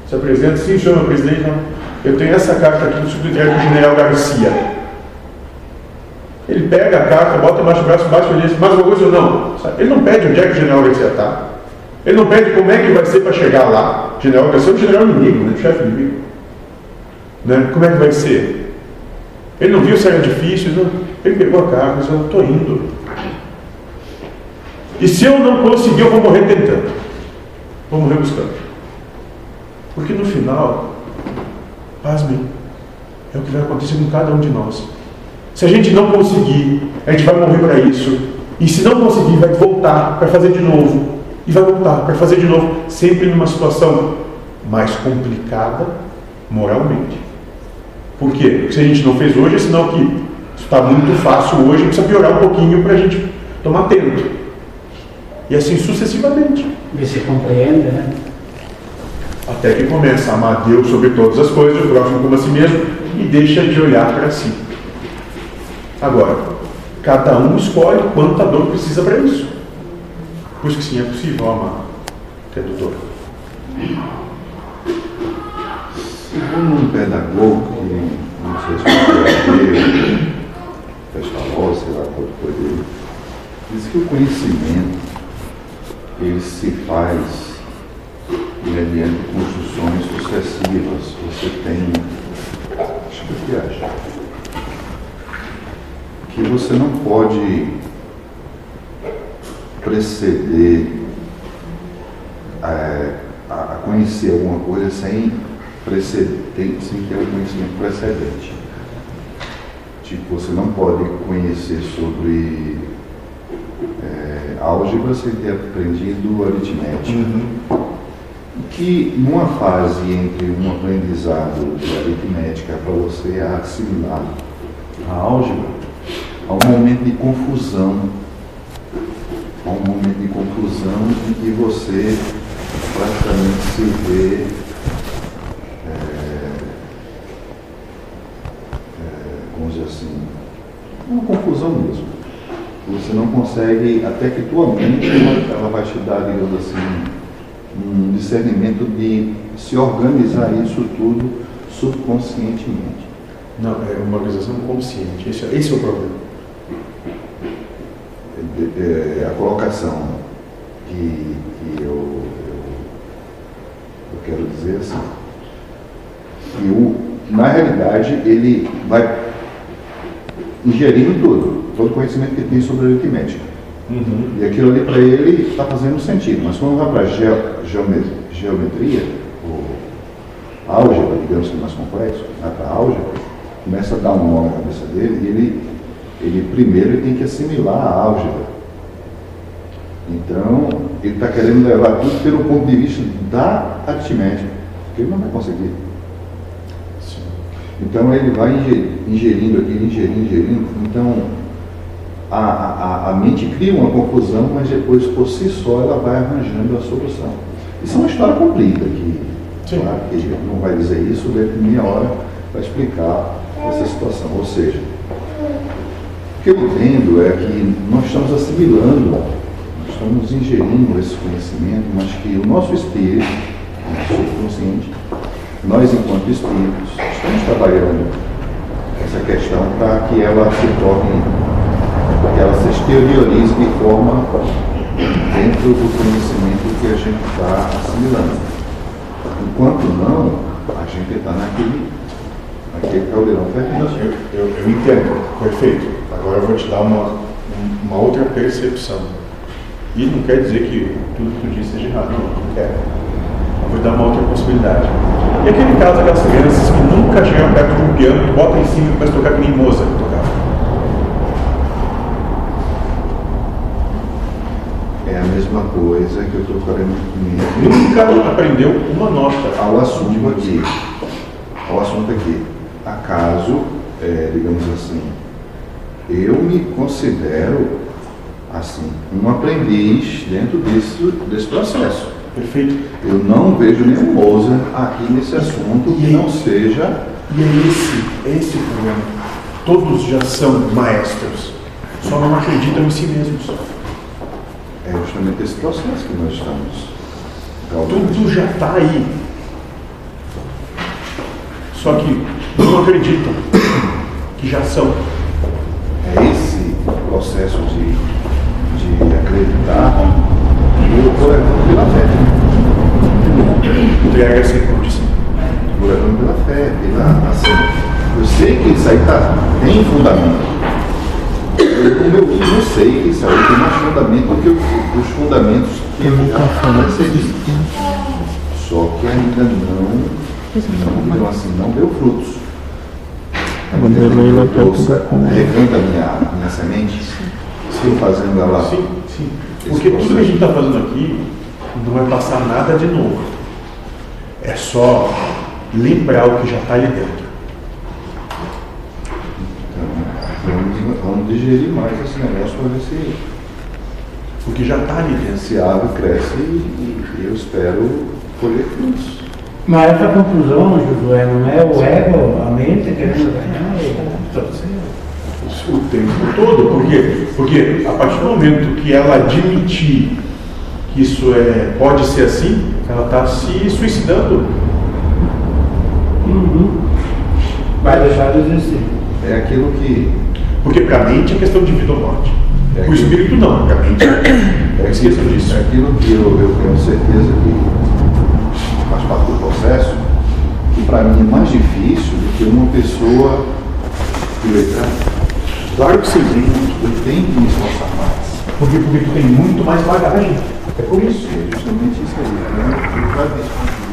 se apresenta, sim, senhor meu presidente, não. Eu tenho essa carta aqui do do general Garcia. Ele pega a carta, bota embaixo do braço, bate e diz, mais alguma coisa ou não? Ele não pede onde é que o general Garcia está. Ele não pede como é que vai ser para chegar lá. O general Garcia é um general inimigo, né? chefe inimigo. Né? Como é que vai ser? Ele não viu se era difícil, não. ele pegou a carta e disse, eu estou indo. E se eu não conseguir, eu vou morrer tentando. Vou morrer buscando. Porque no final, pasmem, é o que vai acontecer com cada um de nós. Se a gente não conseguir, a gente vai morrer para isso. E se não conseguir, vai voltar para fazer de novo. E vai voltar para fazer de novo, sempre numa situação mais complicada moralmente. Por quê? Porque se a gente não fez hoje, é sinal que está muito fácil hoje, precisa piorar um pouquinho para a gente tomar tempo. E assim sucessivamente. Ver se compreende, né? Até que começa a amar Deus sobre todas as coisas, o próximo como a si mesmo, e deixa de olhar para si. Agora, cada um escolhe quanta dor precisa para isso. Por isso que sim, é possível amar tendo dor. Segundo um pedagogo, que não sei se foi pessoal, sei lá qual foi dele, diz que o conhecimento ele se faz mediante construções sucessivas. Você tem. O que acha. que você não pode preceder é, a, a conhecer alguma coisa sem, preceder, sem ter um conhecimento precedente. Tipo, você não pode conhecer sobre é, álgebra sem ter aprendido aritmética. Uhum. Que numa fase entre um aprendizado de aritmética para você assimilar a álgebra, há um momento de confusão. Há um momento de confusão em que você praticamente se vê como dizer assim, uma confusão mesmo. Você não consegue, até que tua mente ela, ela vai te dar, digamos assim, um discernimento de se organizar isso tudo subconscientemente. Não, é uma organização consciente. Esse, esse é o problema. De- é, a colocação que, que eu, eu, eu quero dizer assim, que o, na realidade ele vai ingerindo tudo, todo o conhecimento que tem sobre aritmética. Uhum. E aquilo ali para ele está fazendo sentido, mas quando vai para a geometria, ou álgebra, digamos que é mais complexo, vai para a álgebra, começa a dar um nó na cabeça dele e ele, ele primeiro ele tem que assimilar a álgebra. Então, ele está querendo levar tudo pelo ponto de vista da aritmética, que ele não vai conseguir. Sim. Então ele vai inge- ingerindo aquilo, ingerindo, ingerindo. Então a, a, a mente cria uma confusão, mas depois por si só ela vai arranjando a solução. Isso é uma história comprida que, Sim. claro, que a gente não vai dizer isso dentro de meia hora para explicar essa situação. Ou seja, o que eu entendo é que nós estamos assimilando, nós estamos ingerindo esse conhecimento, mas que o nosso espírito, o nosso subconsciente, nós enquanto espíritos, estamos trabalhando essa questão para que ela se torne, ela se exteriorize de forma dentro do conhecimento que a gente está assimilando. Enquanto não, a gente está naquele, naquele caldeirão fervente. Eu, eu, eu entendo, perfeito. Agora eu vou te dar uma, uma outra percepção. E não quer dizer que tudo que tu disse seja errado, não, quero. Eu vou te dar uma outra possibilidade. E aquele caso daquelas crianças que nunca chegam perto de um piano, tu bota em cima e começa a tocar que nem Mozart tocava. É a mesma coisa que eu estou querendo comigo. Nunca aprendeu uma nota. ao assunto aqui. Ao assunto aqui. Acaso, é, digamos assim, eu me considero assim, um aprendiz dentro desse, desse processo. Perfeito. Eu não vejo nenhum Mozart aqui nesse assunto que não seja. E é esse, é esse o problema. Todos já são maestros, só não acreditam em si mesmos. É justamente esse processo que nós estamos. Tudo já está aí. Só que não acreditam que já são. É esse processo de, de acreditar que eu estou levando pela fé. Entrega sem condição. Estou levando pela fé, pela ação. Eu sei que isso aí tá, tem fundamento. Eu, como eu não sei que isso aí tem mais fundamento do que o- os fundamentos que eu já recebi. Só que ainda não, não, digamos assim, não deu frutos. Vanderlei Eu é. regando a minha, minha semente, estou fazendo ela. Sim, sim. Porque tudo que a gente está fazendo aqui não vai passar nada de novo. É só lembrar o que já está ali dentro. Então, vamos, vamos digerir mais esse negócio para ver se O que já está ave cresce e, e eu espero colher frutos. Mas essa confusão, Josué, não é o ego, a mente querendo ganhar? é- O tempo todo. Por quê? Porque a partir do momento que ela admitir que isso é, pode ser assim, ela está se suicidando. Uhum. Vai deixar de existir. É aquilo que Porque para a mente é questão de vida ou morte. É o que- espírito não, para a mente é esqueça disso. é aquilo que eu, eu tenho certeza que faz parte do processo, que para mim é mais difícil do que uma pessoa letrada. Claro que sim. Eu tenho que me esforçar mais. Porque, porque tu tem muito mais bagagem. É por isso. É justamente isso aí. Né? Tu vai desconstruir.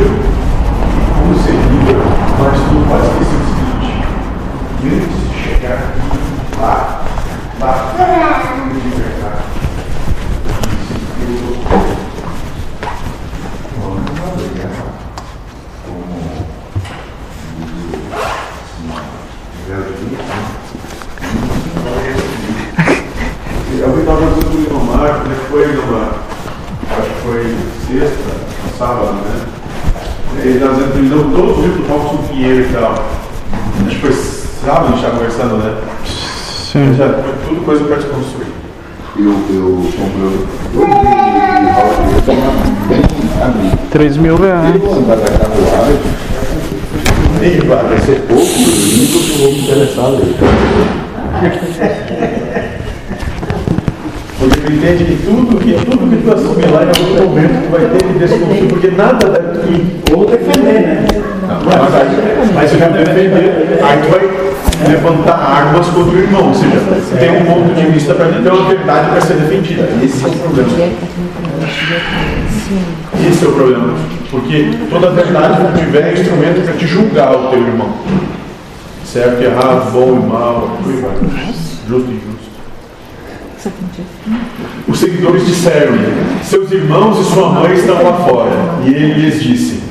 Como seria, mas tu faz esse seguinte. Antes de chegar aqui, lá, lá, de verdade. Eu vi estava fazendo com o Inomar, como é que foi, Inomar? Acho que foi sexta, sábado, né? Ele estava dizendo que ele deu todos os livros do Paulo Pinheiro e tal. Acho que foi sábado a gente estava conversando, né? Sim. Já foi tudo coisa para desconstruir. Eu, eu comprei dois livros de Paulo bem amigo. 3 mil reais. Nem vai. vai ser pouco livro que eu vou me interessar a ler. Porque tu entende que tudo que, tudo que tu assimilar em algum momento tu vai ter que desconstruir, porque nada deve ir. Ou defender, né? Mas aí, aí você vai defender, aí tu vai levantar armas contra o irmão, ou seja, tem um ponto de vista para ter uma verdade para ser defendida. Esse é o problema. Esse é o problema. Porque toda verdade não tiver instrumento para te julgar o teu irmão. Certo, errado, bom e mal, justo e injusto. Os seguidores disseram seus irmãos e sua mãe estão lá fora. E ele lhes disse,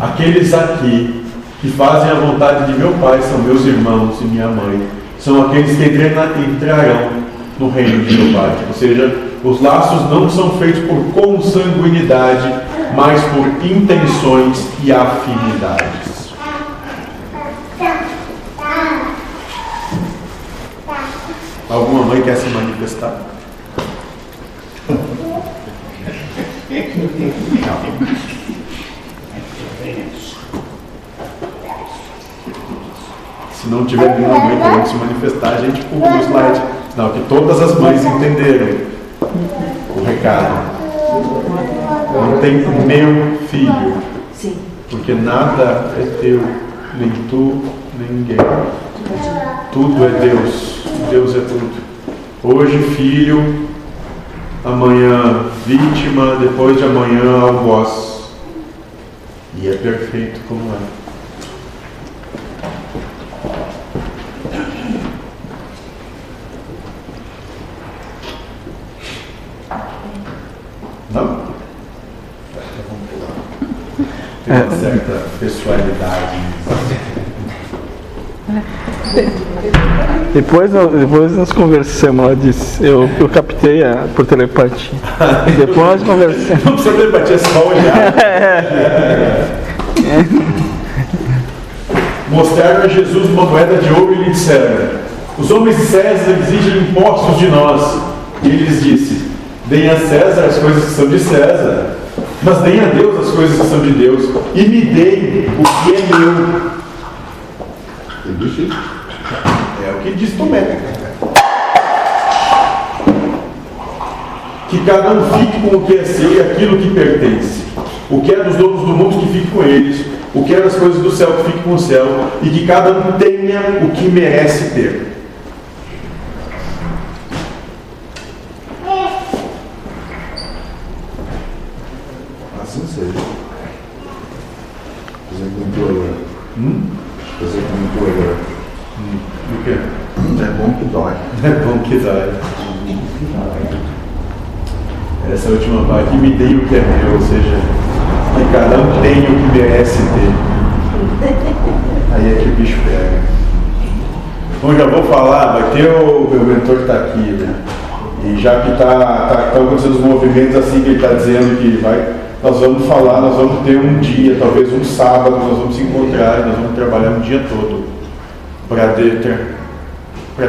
aqueles aqui que fazem a vontade de meu pai são meus irmãos e minha mãe. São aqueles que entra- entrarão no reino de meu pai. Ou seja, os laços não são feitos por consanguinidade, mas por intenções e afinidades. Alguma mãe quer se manifestar? Se não tiver nenhuma mãe querendo se manifestar, a gente pula o slide. Não, que todas as mães entenderam o recado. Não tem meu filho, Sim. porque nada é teu, nem tu, nem ninguém. Tudo é Deus. Deus é tudo. Hoje, filho, amanhã, vítima, depois de amanhã, algoz. E é perfeito como é. Não? Tem uma certa pessoalidade. Depois, nós- depois nós conversamos, ela disse, eu, eu captei a, por telepatia. Depois nós conversamos. Não precisa debater, é só olhar. Mostraram a Jesus uma moeda de ouro e lhe disseram: Os homens de César exigem impostos de nós. E ele lhes disse: Deem a César as coisas que são de César, mas deem a Deus as coisas que são de Deus, e me deem o que é meu. É o que diz Tomé. Que cada um fique com o que é seu e aquilo que pertence. O que é dos donos do mundo que fique com eles. O que é das coisas do céu que fique com o céu. E que cada um tenha o que merece ter. dei o que é meu, ou seja, que cada um tem o que merece ter. Aí é que o bicho pega. Bom, já vou falar, vai ter o meu mentor que está aqui, né? E já que está tá, tá acontecendo os movimentos assim que ele está dizendo que vai, nós vamos falar, nós vamos ter um dia, talvez um sábado, nós vamos se encontrar, nós vamos trabalhar um dia todo para de,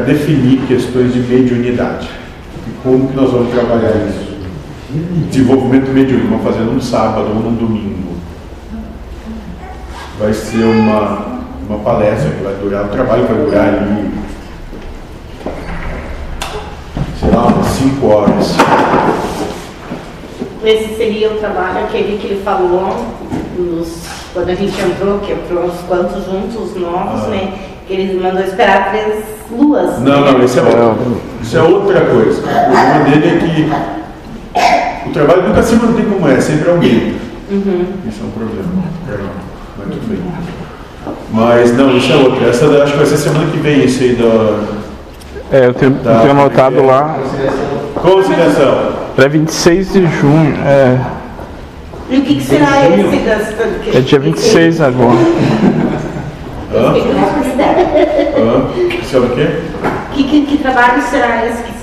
definir questões de mediunidade. E como que nós vamos trabalhar isso? desenvolvimento mediúnico, vamos fazer num sábado ou num domingo. Vai ser uma, uma palestra que vai durar, o trabalho vai durar ali, sei lá, umas 5 horas. Esse seria o trabalho, aquele que ele falou, nos, quando a gente entrou, que entrou uns quantos juntos, novos, ah. né? Que ele mandou esperar três luas. Não, né? não, esse é outro, isso é outra coisa. O problema dele é que o trabalho nunca se mantém como é, sempre alguém. Uhum. Isso é um problema. Mas tudo bem. Mas não, isso é outro Essa acho que vai ser semana que vem isso aí da. É, eu tenho, da, eu tenho anotado lá. Conciliação. Para 26 de junho. É. E o que, que, será esse das. É dia 26 agora. Hã? Hã? É o quê? Que, que, que trabalho será esse que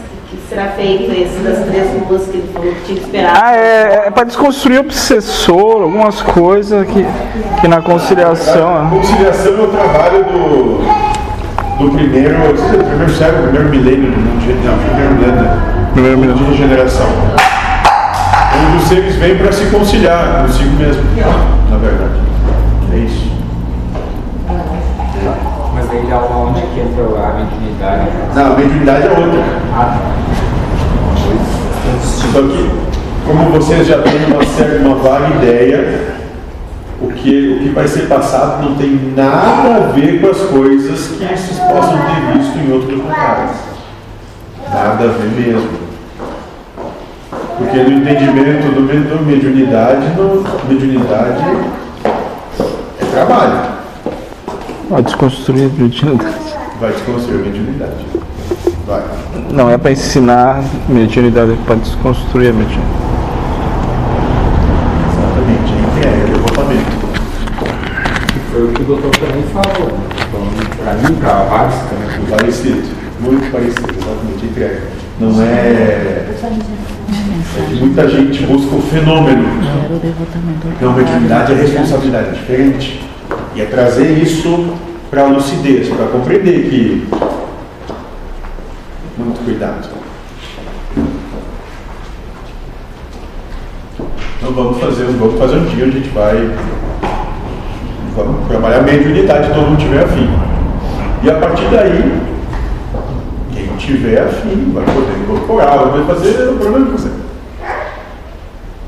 será feito esse das três luas que ele falou que tinha que esperar? Ah, é, é, é para desconstruir o obsessor, algumas coisas que, que na conciliação. A conciliação é o trabalho do, do primeiro, do primeiro século, primeiro milênio, não, primeiro milênio, né? primeiro milênio. de regeneração. Onde os seres vêm para se conciliar consigo mesmo, na verdade. É isso. Mas aí já onde é que entrou a mediunidade? Não, a mediunidade é outra. Ah, tá isso aqui, Como vocês já têm uma certa, uma vaga ideia, o que, o que vai ser passado não tem nada a ver com as coisas que vocês possam ter visto em outros lugares. Nada a ver mesmo. Porque no entendimento do, do mediunidade, no, mediunidade é trabalho. Vai desconstruir a mediunidade. Vai desconstruir a mediunidade. Vai. Não é para ensinar mediunidade, é para desconstruir a mediunidade. Exatamente, é devotamento. Foi o que o doutor também falou. Então, para mim, para a Vasca, né, parecido, muito parecido, exatamente, entrega. Não é. É muita gente busca o fenômeno. Então, mediunidade é responsabilidade, é diferente. E é trazer isso para a lucidez, para compreender que muito cuidado. Então vamos fazer, vamos fazer um dia a gente vai vamos trabalhar a unidade todo mundo tiver afim. E a partir daí, quem tiver afim vai poder incorporar, vai fazer o problema que você.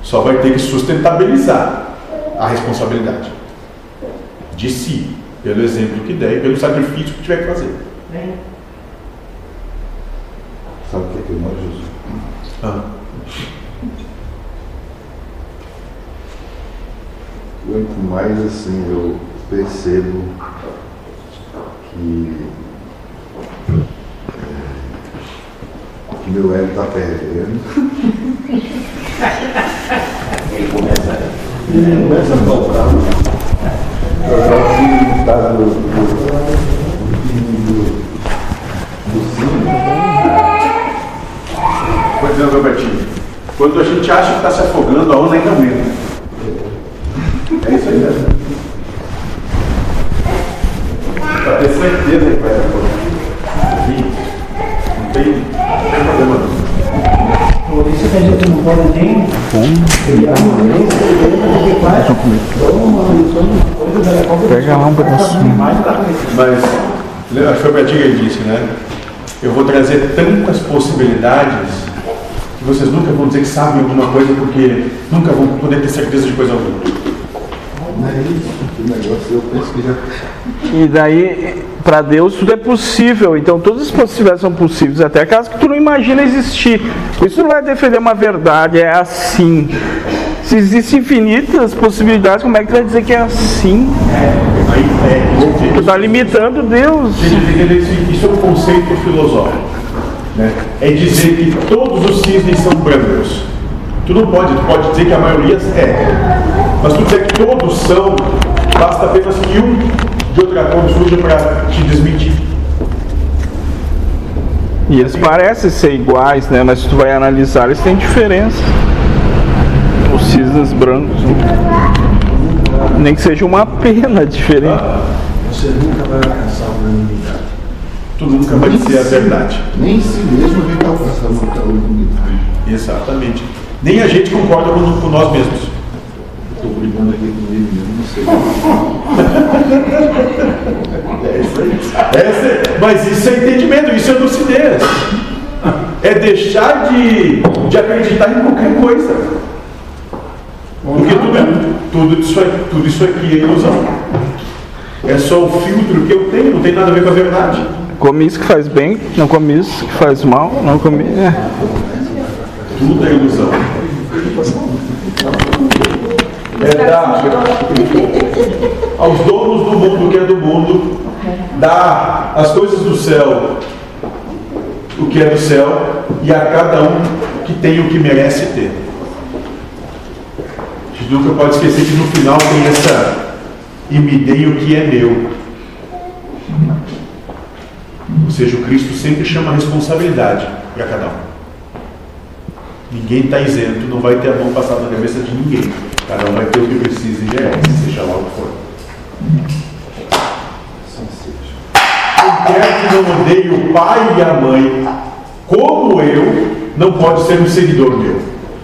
Só vai ter que sustentabilizar a responsabilidade de si, pelo exemplo que der e pelo sacrifício que tiver que fazer. Né? Ah. Quanto mais assim eu percebo que é, meu ego está perdendo. Ele começa, a faltar. Eu já tinha dizendo Robertinho. Quando a gente acha que está se afogando, a onda ainda aumenta. É isso aí né? mesmo. Para ter certeza que vai se afogando. Não tem, não tem problema não. Por isso que a gente não pode nem criar uma porque faz né? Pega lá um tá pedacinho. Tá Mas, acho que foi o Betinho que disse, né? Eu vou trazer tantas possibilidades vocês nunca vão dizer que sabem alguma coisa porque nunca vão poder ter certeza de coisa alguma. Mas, negócio, eu penso que já... E daí, para Deus, tudo é possível. Então, todas as possibilidades são possíveis, até aquelas que tu não imagina existir. Isso, não vai defender uma verdade, é assim. Se existem infinitas possibilidades, como é que tu vai dizer que é assim? É, aí, é, tu está limitando Deus. Isso é um conceito filosófico né, é dizer que todos os cisnes são brancos. Tu não pode, tu pode dizer que a maioria é. Mas tu dizer que todos são, basta apenas que um de outra cor surja para te desmentir. E eles parecem ser iguais, né? Mas se tu vai analisar, eles têm diferença. Os cisnes brancos. Né? Nem que seja uma pena diferente. Ah, você nunca vai alcançar a unanimidade tu nunca vai dizer a verdade. Nem em si mesmo a gente está alcançando a unidade. Exatamente. Nem a gente concorda com, com nós mesmos. Estou brigando aqui com ele mesmo, não sei. É isso aí. Essa é- mas isso é entendimento, isso é lucidez. É deixar de, de acreditar em qualquer coisa. Porque tudo, tudo, isso, é- tudo isso aqui é ilusão. É só o filtro que eu tenho, não tem nada a ver com a verdade. Come isso que faz bem, não come isso que faz mal, não come. É. Tudo é ilusão. É dar aos donos do mundo que é do mundo, dar as coisas do céu o que é do céu e a cada um que tem o que merece ter. A gente nunca pode esquecer que no final tem essa e me dei o que é meu. Ou seja, o Cristo sempre chama a responsabilidade para cada um. Ninguém está isento, não vai ter a mão passada na cabeça de ninguém. Cada um vai ter o que precisa e merece, seja lá o que for. Quem quer que não odeie o pai e a mãe, como eu, não pode ser um seguidor meu.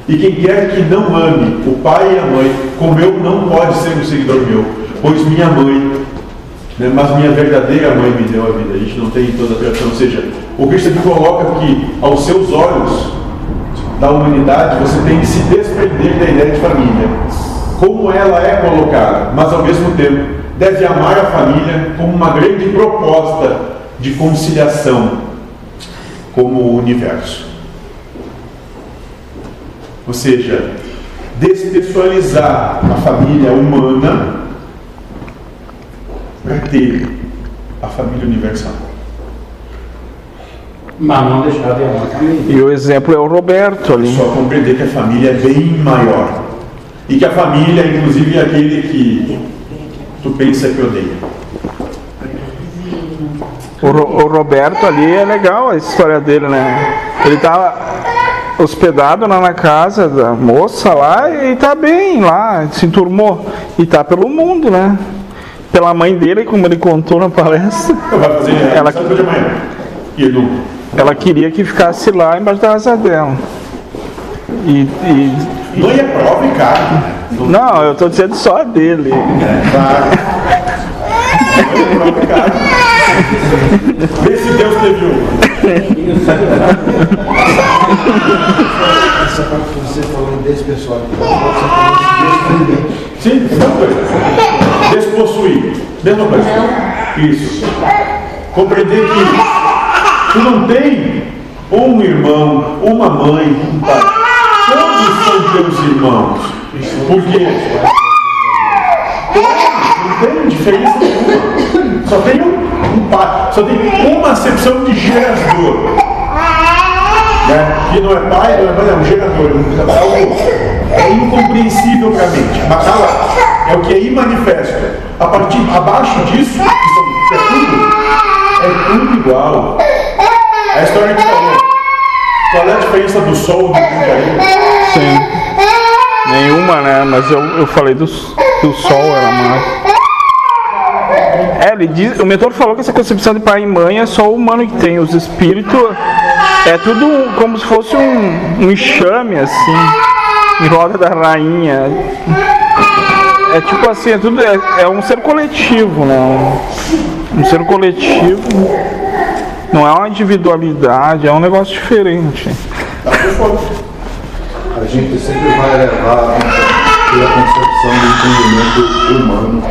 E quem quer que não ame o pai e a mãe, como eu, não pode ser um seguidor meu. Pois minha mãe, né, mas minha verdadeira mãe me deu a vida. A gente não tem toda a tradição. Ou seja, o Cristo aqui coloca que, aos seus olhos da humanidade, você tem que se desprender da ideia de família, como ela é colocada, mas ao mesmo tempo deve amar a família como uma grande proposta de conciliação como o universo. Ou seja, despessoalizar a família humana para ter a família universal. Mas não deixar de amar também. E o exemplo é o Roberto ali. Só compreender que a família é bem maior. E que a família, inclusive, é aquele que tu pensa que odeia. O, Ro- o Roberto ali é legal a história dele, né? Ele tá hospedado lá na casa da moça lá e tá bem lá, se enturmou. E tá pelo mundo, né? Pela mãe dele, como ele contou na palestra. Ela- ela. E queria que ficasse lá embaixo da asa dela. E, e- mãe é prova e carne. não, eu tô dizendo só a dele. É e. Vê se Deus teve um. Essa parte que você falou em despessoalidade. Sim, mesma coisa. Despossuir. Mesma coisa. Isso. Compreender que tu não tem um irmão, uma mãe, um pai. Todos são teus irmãos. Por quê? Não tem diferença nenhuma. Só tem um, um pai. Só tem uma acepção de gerador. Né? Que não é pai, não é mãe, é um gerador. É, algo, é incompreensível para a mente. Mas tá lá. É o que é imanifesto. A partir, abaixo disso, que são- é tudo, é tudo igual. É a história que falou. Qual é a diferença do sol do Jundiaí? Sim. Nenhuma, né? Mas eu, eu falei do, do sol, era mais. É, ele diz, o mentor falou que essa concepção de pai e mãe é só o humano que tem. Os espíritos é tudo como se fosse um, um enxame, assim, em roda da rainha. É tipo assim, é, tudo, é, é um ser coletivo, né? Um ser coletivo. Não é uma individualidade, é um negócio diferente. A gente sempre vai levar pela concepção do entendimento humano.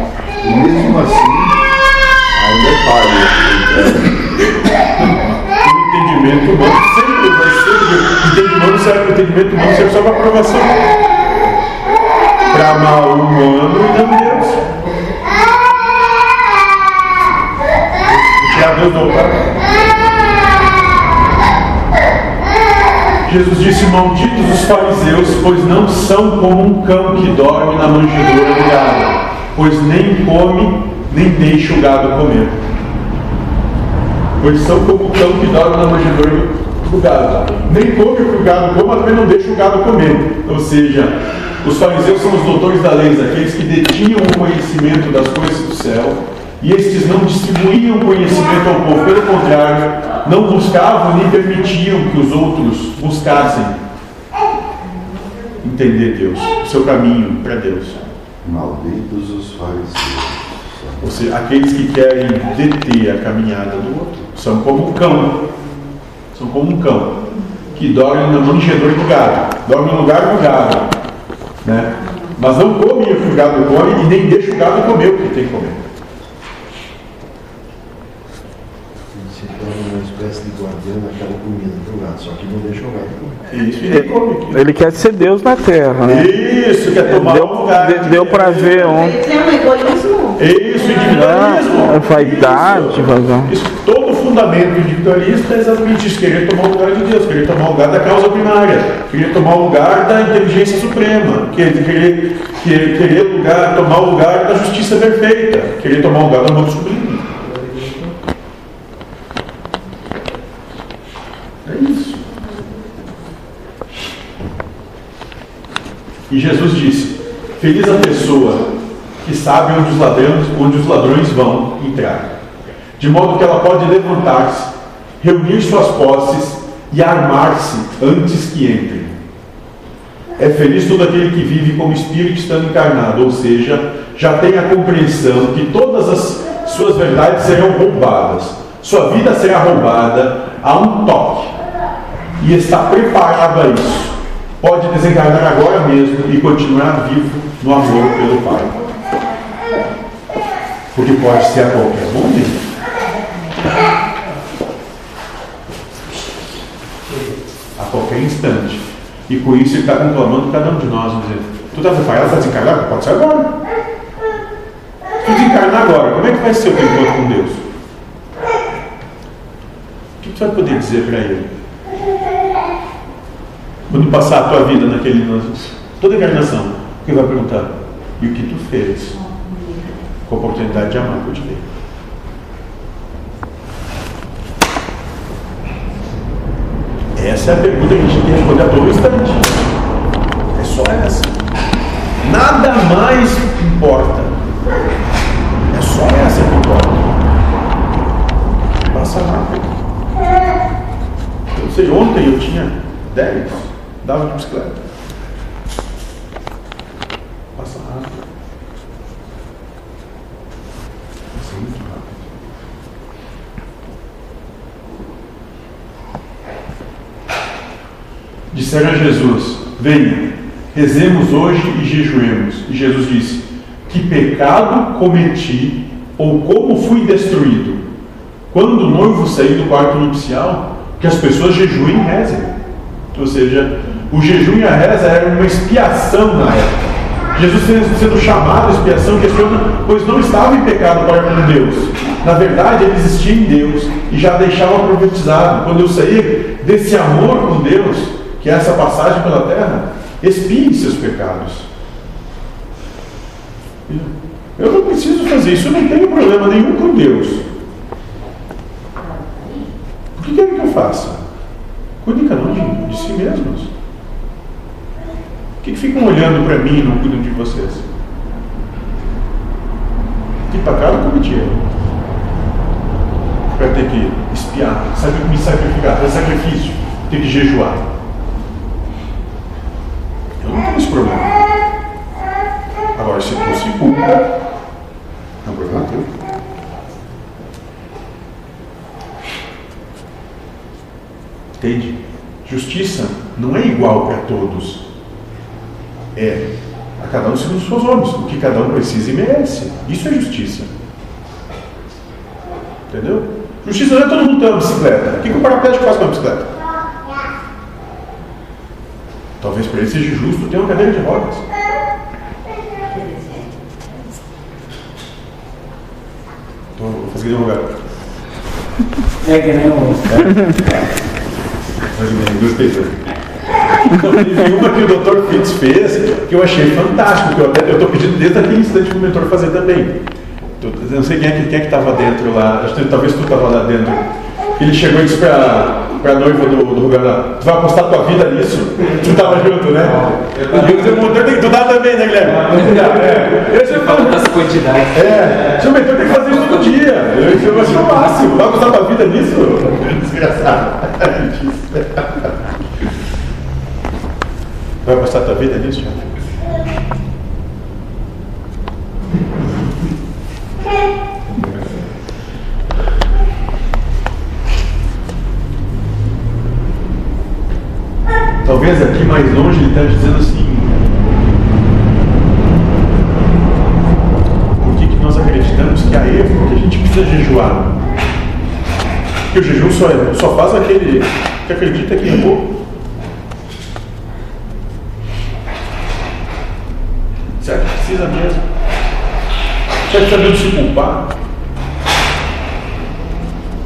E mesmo assim, ainda é falho. Entendimento humano sempre vai ser. Entendimento humano serve, o entendimento humano serve só para aprovação. Para amar o humano e não Deus. Que a Deus do altar. Jesus disse: Malditos os fariseus, pois não são como um cão que dorme na manjedoura do gado, pois nem come, nem deixa o gado comer. Pois são como o cão que dorme na manjedoura do gado. Nem come o que o gado come, mas também não deixa o gado comer. Ou seja, os fariseus são os doutores da lei, aqueles que detinham o conhecimento das coisas do céu E estes não distribuíam conhecimento ao povo, pelo contrário, não buscavam nem permitiam que os outros buscassem entender Deus, o seu caminho para Deus. Malditos os fariseus. Ou seja, aqueles que querem deter a caminhada do outro são como um cão. São como um cão que dorme no manjedouro do gado, dorme no lugar do gado, né? mas não come o que o gado come e nem deixa o gado comer o que tem que comer. Se torna uma espécie de guardião daquela comida do gato, só que não deixa o gato comer. Isso, e come aquilo. Ele quer ser Deus na terra, né? Isso, quer tomar Deu, o lugar. de- deu pra ver ontem. Isso é um egoísmo. Isso, individualismo. Ah, vaidade, vaidade. Isso, todo fundamento individualista é exatamente isso, querer tomar o lugar de Deus, querer tomar o lugar da causa primária, querer tomar o lugar da inteligência suprema, querer, querer, querer lugar, tomar o lugar da justiça perfeita, querer tomar o lugar do amor sublime. É isso. E Jesus disse: Feliz a pessoa que sabe onde os ladrões, onde os ladrões vão entrar, de modo que ela pode levantar-se, reunir suas posses e armar-se antes que entrem. É feliz todo aquele que vive como espírito estando encarnado, ou seja, já tem a compreensão que todas as suas verdades serão roubadas, sua vida será roubada a um toque, e está preparado a isso. Pode desencarnar agora mesmo e continuar vivo no amor pelo Pai. Porque pode ser a qualquer momento. A qualquer instante. E com isso ele está conclamando cada um de nós, dizendo, tu está preparado para desencarnar? Pode ser agora. Se tu desencarnar agora, como é que vai ser o teu encontro com Deus? O que tu vai poder dizer para ele? Quando passar a tua vida naquele. toda encarnação, o que vai perguntar? E o que tu fez com a oportunidade de amar que eu te dei? Essa é a pergunta que a gente tem que responder a todo instante. É só essa. Nada mais importa. É só essa que importa. Passa rápido. Ou seja, ontem eu tinha 10, dava de bicicleta. Passa rápido. Passa muito rápido. Disseram a Jesus: Venha, rezemos hoje e jejuemos. E Jesus disse: Que pecado cometi ou como fui destruído? Quando o noivo sair do quarto nupcial, que as pessoas jejuem e rezem. Ou seja, o jejum e a reza eram uma expiação na época. Jesus sendo chamado à expiação questiona, pois não estava em pecado para com Deus. Na verdade, ele existia em Deus e já deixava profetizado. Quando eu sair desse amor com Deus, que é essa passagem pela terra, expiem seus pecados. Eu não preciso fazer isso, eu não tenho problema nenhum com Deus. O que querem que eu faça? Cada um de, de si mesmos. Por que, que ficam olhando para mim e não cuidam de vocês? Que pecado cometi? Para ter que espiar, sabe, me sacrificar, fazer sacrifício, ter que jejuar. Eu não tenho esse problema. Agora, se tu se culpa, é um problema teu. Entende? Justiça não é igual para todos. É a cada um segundo os seus olhos, o que cada um precisa e merece. Isso é justiça. Entendeu? Justiça não é todo mundo ter uma bicicleta. O que o paraplégico faz com a bicicleta? Talvez para ele seja justo ter uma cadeira de rodas. Então, vou fazer de lugar. É que nem o. Mais ou menos, gostei também. Então, teve uma que o Dr. Fitz fez que eu achei fantástico, que eu até estou pedindo desde aquele instante para o mentor fazer também. Eu não sei quem é que estava dentro lá, acho que talvez tu estava lá dentro. Ele chegou e disse para a noiva do, do Rubens, tu vai apostar tua vida nisso? Tu estava junto, né? E eu mentor tem que estudar também, né, Guilherme? É. Eu sempre falo, das quantidades. é, o mentor tem que fazer isso tudo Isso vai ser o máximo. Vai gostar da vida nisso? Desgraçado. Vai gostar da vida nisso, Thiago? Talvez aqui mais longe ele está dizendo assim. Por que, que nós acreditamos que há erro, que a gente precisa jejuar? Que o jejum só, é, só faz aquele que acredita que errou. Será que precisa mesmo? Será que sabendo se culpar?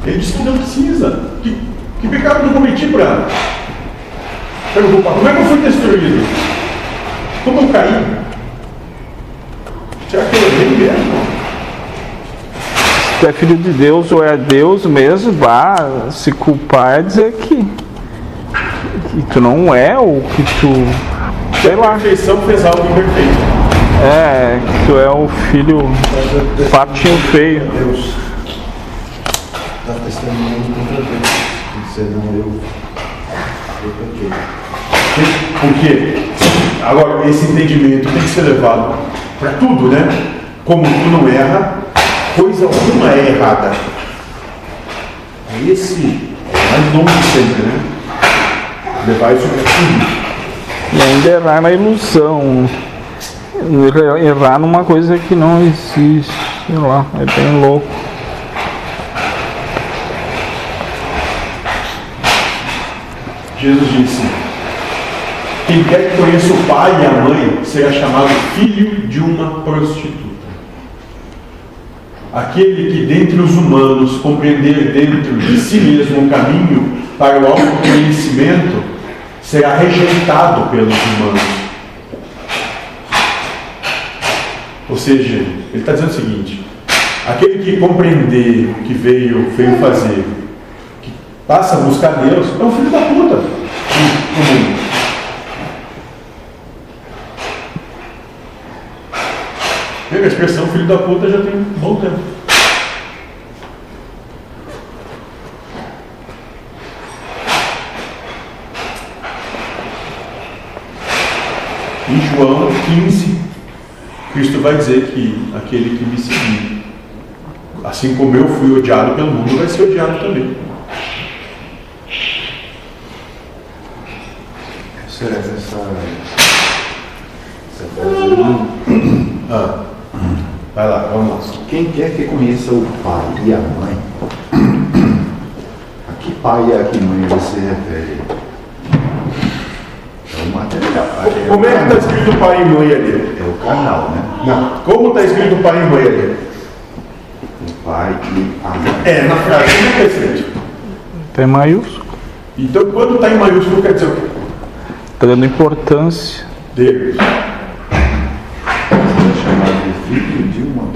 Ele disse que não precisa. Que, que pecado eu cometi para Perguntou, como é que eu fui destruído? Como eu caí? Será que eu errei mesmo? Se tu é filho de Deus ou é Deus mesmo, vá se culpar é dizer que, que tu não é ou que tu. Sei A lá. perfeição fez algo imperfeito. É, que tu é o filho patinho feio. Deus está testemunhando contra Deus. Dizendo, não, eu, eu Por quê? Agora, esse entendimento tem que ser levado para tudo, né? Como tu não erra, coisa alguma é errada. Esse é mais longo sempre, né? Levar isso para tudo. E ainda errar na ilusão. Errar numa coisa que não existe. Sei lá, é bem louco. Jesus disse: Quem quer que conheça o pai e a mãe será chamado filho de uma prostituta. Aquele que dentre os humanos compreender dentro de si mesmo o caminho para o autoconhecimento será rejeitado pelos humanos. Ou seja, ele está dizendo o seguinte: aquele que compreender o que veio, veio fazer, que passa a buscar Deus, é um filho da puta no no mundo. A expressão filho da puta já tem um bom tempo. Em João 15, Cristo vai dizer que aquele que me seguir, assim como eu fui odiado pelo mundo, vai ser odiado também. Essa, essa, essa frase aí, Ah, vai lá, vamos lá. Quem quer que conheça o pai e a mãe, a que pai e a que mãe você refere? É o material. é o Como é que está escrito pai e mãe ali? É o canal, né? Não. Como está escrito pai e mãe ali? O pai e a mãe. É, na frase, como é que está escrito? Tem maiúsculo. Então, quando está em maiúsculo, quer dizer o quê? Tá dando importância. Deus. Filho de uma.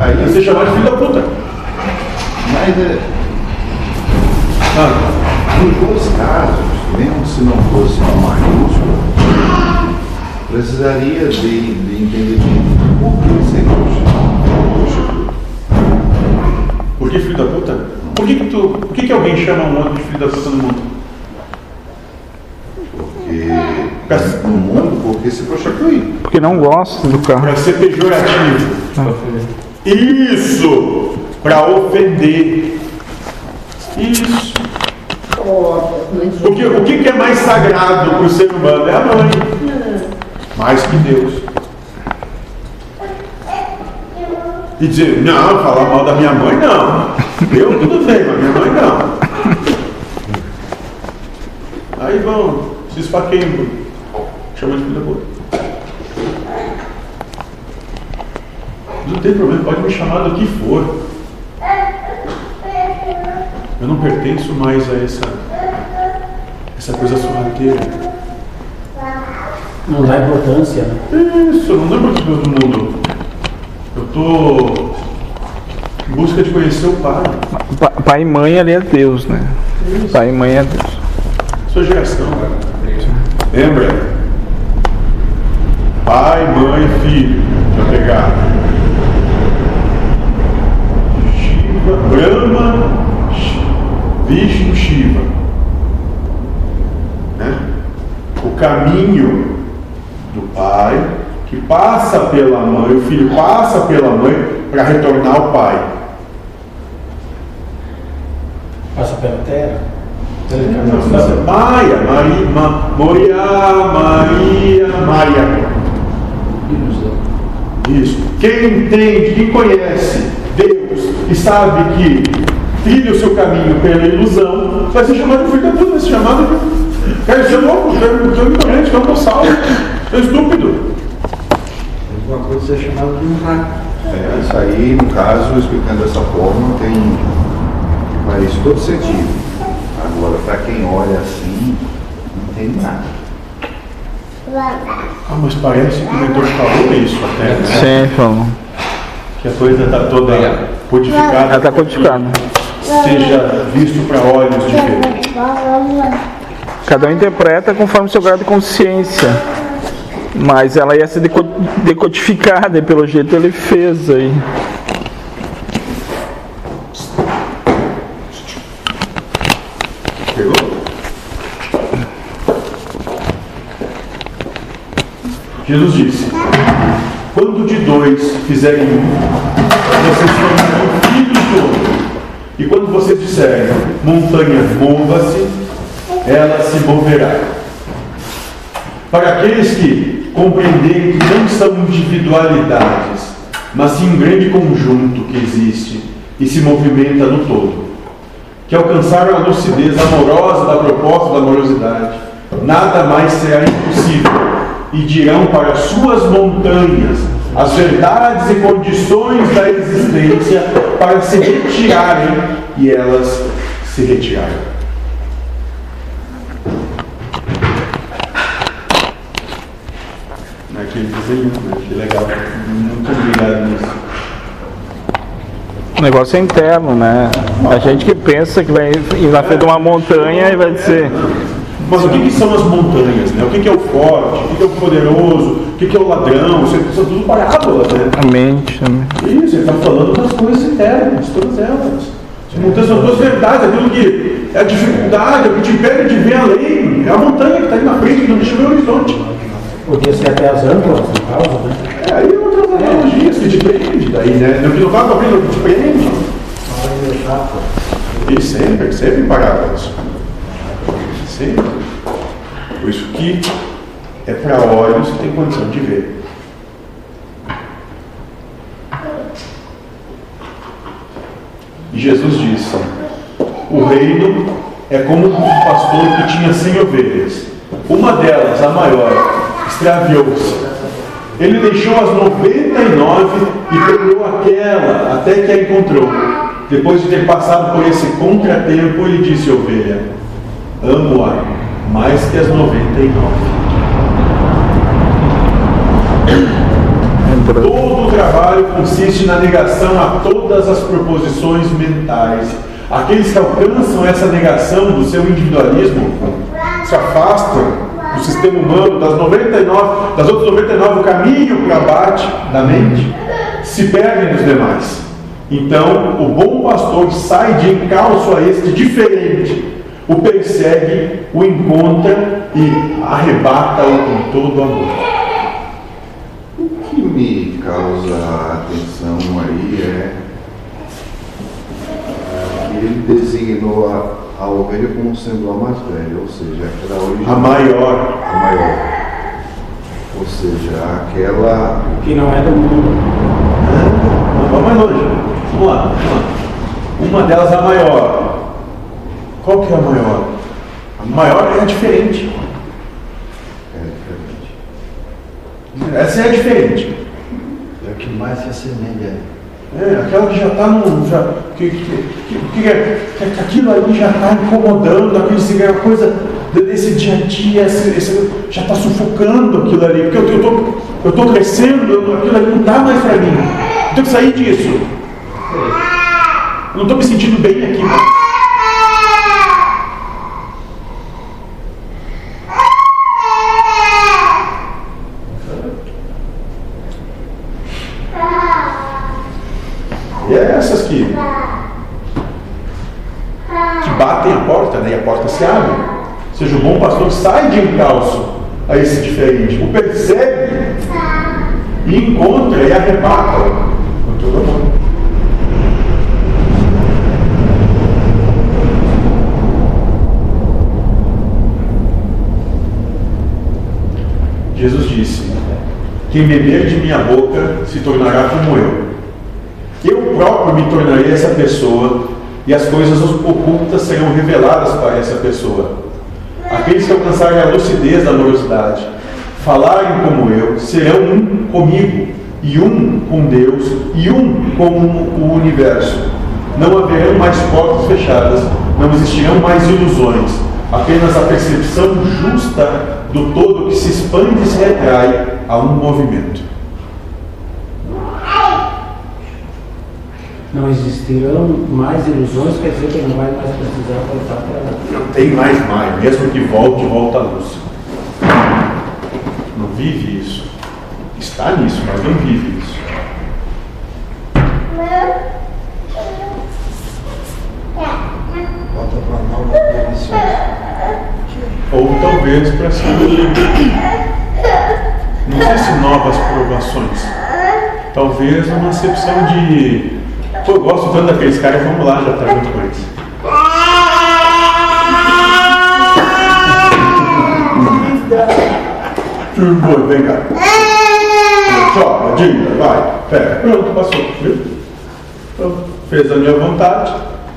Aí ser chamado de filho da puta. Mas é, Ah, nos dois casos, mesmo se não fosse uma maiúscula, precisaria de, de entendimento. Por que seria chamado prostituta? por que filho da puta? Por que, que, tu, por que, que alguém chama um outro de filho da puta no mundo? Porque no mundo, porque se prostitui. Porque não gosta do carro. Para ser pejorativo. Isso! Para ofender. Isso. Porque o que, que é mais sagrado para o ser humano? É a mãe. Mais que Deus. E dizer, não, falar mal da minha mãe, não. Eu tudo bem, mas minha mãe não. Aí vão, se esfaqueiam, chama de filho da puta. Não tem problema, pode me chamar do que for. Eu não pertenço mais a essa, essa coisa sorrateira. Não dá importância, né? Isso, eu não lembro de todo mundo. Eu estou em busca de conhecer o Pai. Pa- Pai e mãe ali é Deus, né? Pai e mãe é Deus. Sua geração, cara. Lembra? Pai, mãe, filho. já pegar. Shiva, Brahma, Vishnu, Shiva. Né? O caminho do pai que passa pela mãe, o filho passa pela mãe para retornar ao pai. Passa pela terra? Não, não. Maia, Maria, Maria, Maria. Isso. Quem entende, quem conhece Deus e sabe que trilha o seu caminho pela ilusão, vai ser chamado de filho da puta, vai ser chamado de. Cara, isso é louco, isso é ignorante, é um tossalvo, isso é estúpido. Uma coisa é chamada de um rato. É, isso aí, no caso, explicando dessa forma, tem faz todo sentido. Agora, para quem olha assim, não tem nada. Ah, mas parece que o mentor falou isso até, né? Sim, falou. Que a coisa está toda codificada. Ela está codificada. Seja visto para olhos de ver. Cada um interpreta conforme o seu grau de consciência. Mas ela ia ser deco- decodificada e pelo jeito ele fez aí. Pegou? Jesus disse: Quando de dois fizerem um, vocês tornarão filhos do outro. E quando vocês disserem, montanha, mova-se, ela se moverá. Para aqueles que compreenderem que não são individualidades, mas sim um grande conjunto que existe e se movimenta no todo, que alcançaram a lucidez amorosa da proposta da amorosidade, nada mais será impossível, e dirão para suas montanhas as verdades e condições da existência para se retirarem, e elas se retirarem. Aquele desenho, né? que legal. Muito obrigado nisso. O negócio é interno, né? A gente que pensa que vai ir na frente de uma montanha e vai dizer. Mas o que, que são as montanhas? Né? O que, que é o forte? O que, que é o poderoso? O que, que é o ladrão? Isso são tudo parábolas, né? A mente também. Isso, ele está falando das coisas internas, todas elas. As montanhas são duas verdades, aquilo que é a dificuldade, é o que te impede de ver além. É a montanha que está aí na frente, que não deixa ver o horizonte. Podia ser até as âncoras, no caso, né? É, aí outras analogias que te prende daí, né? No que não vai para frente, o que te prende. E sempre, sempre parábolas. Sempre. Por isso que é para olhos que tem condição de ver. E Jesus disse: O reino é como um pastor que tinha cem ovelhas. Uma delas, a maior, extraviou-se. Ele deixou as 99 e pegou aquela até que a encontrou. Depois de ter passado por esse contratempo, ele disse ovelha: Amo-a mais que as 99. Todo o trabalho consiste na negação a todas as proposições mentais. Aqueles que alcançam essa negação do seu individualismo se afastam do sistema humano, das 99, das outras 99, o caminho para abate da mente, se perdem dos demais. Então, o bom pastor sai de encalço a este diferente, o persegue, o encontra e arrebata-o com todo amor. O que me causa atenção aí é que ele designou a, a ovelha como sendo a mais velha, ou seja, aquela original. A maior. A maior. Ou seja, aquela. Que não é do mundo. Vamos mais longe. Vamos lá, vamos lá. Uma delas a maior. Qual que é a maior? A maior é a diferente. É diferente. Essa é a diferente. É o que mais se assemelha. É, aquela que já está no. Já, que, que, que, que, que aquilo ali já está incomodando, aquilo é coisa desse dia a dia, esse, esse- já está sufocando aquilo ali, porque eu estou eu tô crescendo, eu- aquilo ali não dá mais para mim. Eu tenho que sair disso. Eu não estou me sentindo bem aqui. E é essas que, que batem a porta, né? E a porta se abre. Ou seja, o bom pastor sai de encalço a esse diferente, o persegue e encontra e arrebata com todo amor. Jesus disse: Quem beber de minha boca se tornará como eu. Eu próprio me tornarei essa pessoa e as coisas ocultas serão reveladas para essa pessoa. Aqueles que alcançarem a lucidez da amorosidade, falarem como eu, serão um comigo, e um com Deus, e um com o universo. Não haverão mais portas fechadas, não existirão mais ilusões, apenas a percepção justa do todo que se expande e se retrai a um movimento. Não existirão mais ilusões, quer dizer que não vai mais precisar voltar para lá. Não tem mais Maia, mesmo que volte, volta a luz. Não vive isso. Está nisso, mas não vive isso. Volta para a. Ou talvez para ser. Não sei se novas provações. Talvez uma acepção de. Pô, eu gosto tanto daqueles caras, vamos lá, já tá junto com eles. Turbo, vem cá. Sobe, diga, vai, pega. Pronto, passou. Viu? Fez a minha vontade,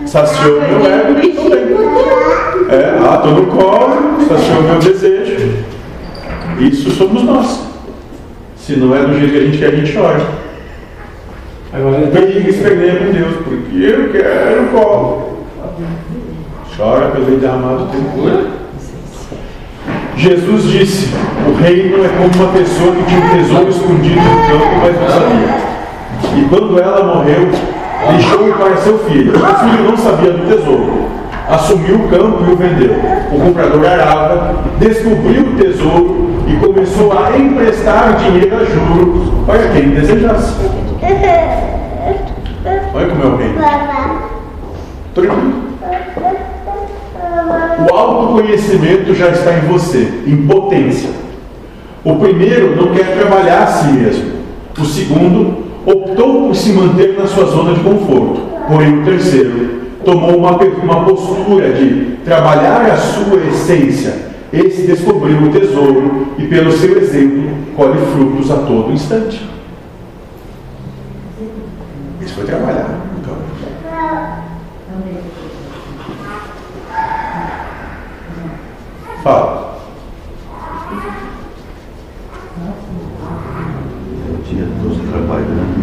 saciou meu ego. É, ah, tô no colo, saciou meu desejo. Isso somos nós. Se não é do jeito que a gente quer, a gente chora. Agora ele Briga, esfregueia com Deus, porque eu quero o colo. Chora pelo leite derramado tem cura. Jesus disse: O reino é como uma pessoa que tinha um tesouro escondido no campo, mas não sabia. E quando ela morreu, deixou-o para seu filho. O filho não sabia do tesouro. Assumiu o campo e o vendeu. O comprador arava, descobriu o tesouro e começou a emprestar dinheiro a juros para quem desejasse. Olha como é o reino. Tranquilo. O autoconhecimento já está em você, em potência. O primeiro não quer trabalhar a si mesmo. O segundo optou por se manter na sua zona de conforto. Porém, o terceiro tomou uma, uma postura de trabalhar a sua essência. Esse descobriu o tesouro e, pelo seu exemplo, colhe frutos a todo instante. Foi trabalhar. Então, fala. O dia todo trabalhando.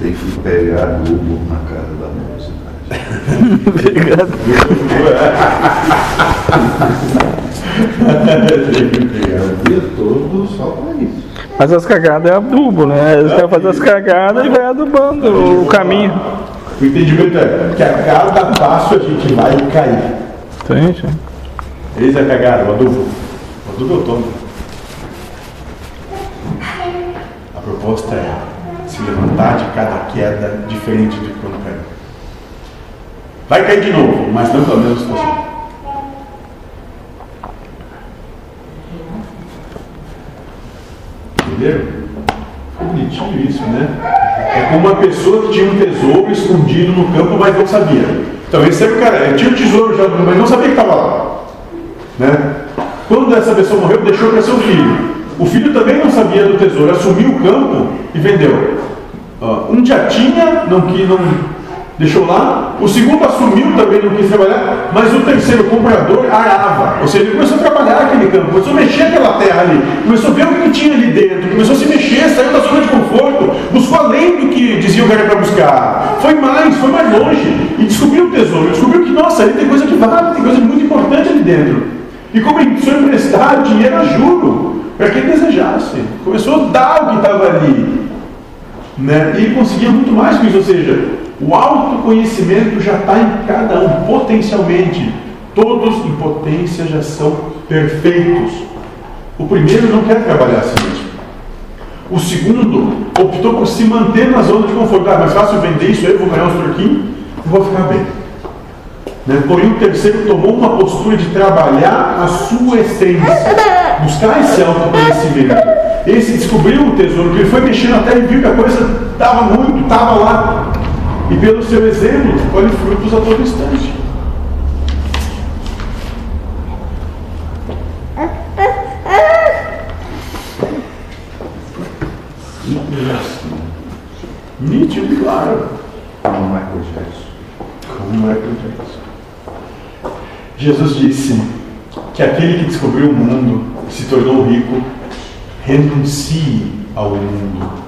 Tem que pegar adubo na casa da moça. Obrigado. O dia todo só para isso. Mas as cagadas é adubo, né? Eles querem fazer as cagadas e vai adubando o caminho. O entendimento é que a cada passo a gente vai cair. Entende? Eis a cagada, o adubo. O adubo é o tomo. A proposta é se levantar de cada queda diferente de quando caiu. Vai cair de novo, mas não pela mesma situação. Entenderam? Ficou bonitinho isso, né? É como uma pessoa que tinha um tesouro escondido no campo, mas não sabia. Então esse era o cara, tinha o tesouro já, mas não sabia que estava lá. Né? Quando essa pessoa morreu, deixou para seu filho. O filho também não sabia do tesouro, assumiu o campo e vendeu. Um já tinha, não quis, não deixou lá. O segundo assumiu também, não quis trabalhar. Mas o terceiro comprador arava. Ou seja, ele começou a trabalhar aquele campo, começou a mexer aquela terra ali, começou a ver o que tinha ali dentro, começou a se mexer, saiu da zona de conforto, buscou além do que diziam que era para buscar. Foi mais, foi mais longe e descobriu o tesouro. Descobriu que, nossa, ali tem coisa que vale, tem coisa muito importante ali dentro. E começou a emprestar dinheiro a juro para quem desejasse. Começou a dar o que estava ali. Né? E conseguia muito mais que isso, ou seja, o autoconhecimento já está em cada um, potencialmente. Todos em potência já são perfeitos. O primeiro não quer trabalhar assim mesmo. O segundo optou por se manter na zona de conforto. Ah, mais fácil vender isso aí, eu vou ganhar uns troquinhos e vou ficar bem. Né? Porém, o terceiro tomou uma postura de trabalhar a sua essência, buscar esse autoconhecimento. Esse descobriu o tesouro, que ele foi mexendo até e viu que a coisa estava muito, estava lá. E pelo seu exemplo, colhe frutos a todo instante. Nítido e claro. Como Michael Jackson. Como Michael Jackson. Jesus disse que aquele que descobriu o mundo e se tornou rico, renuncie ao mundo.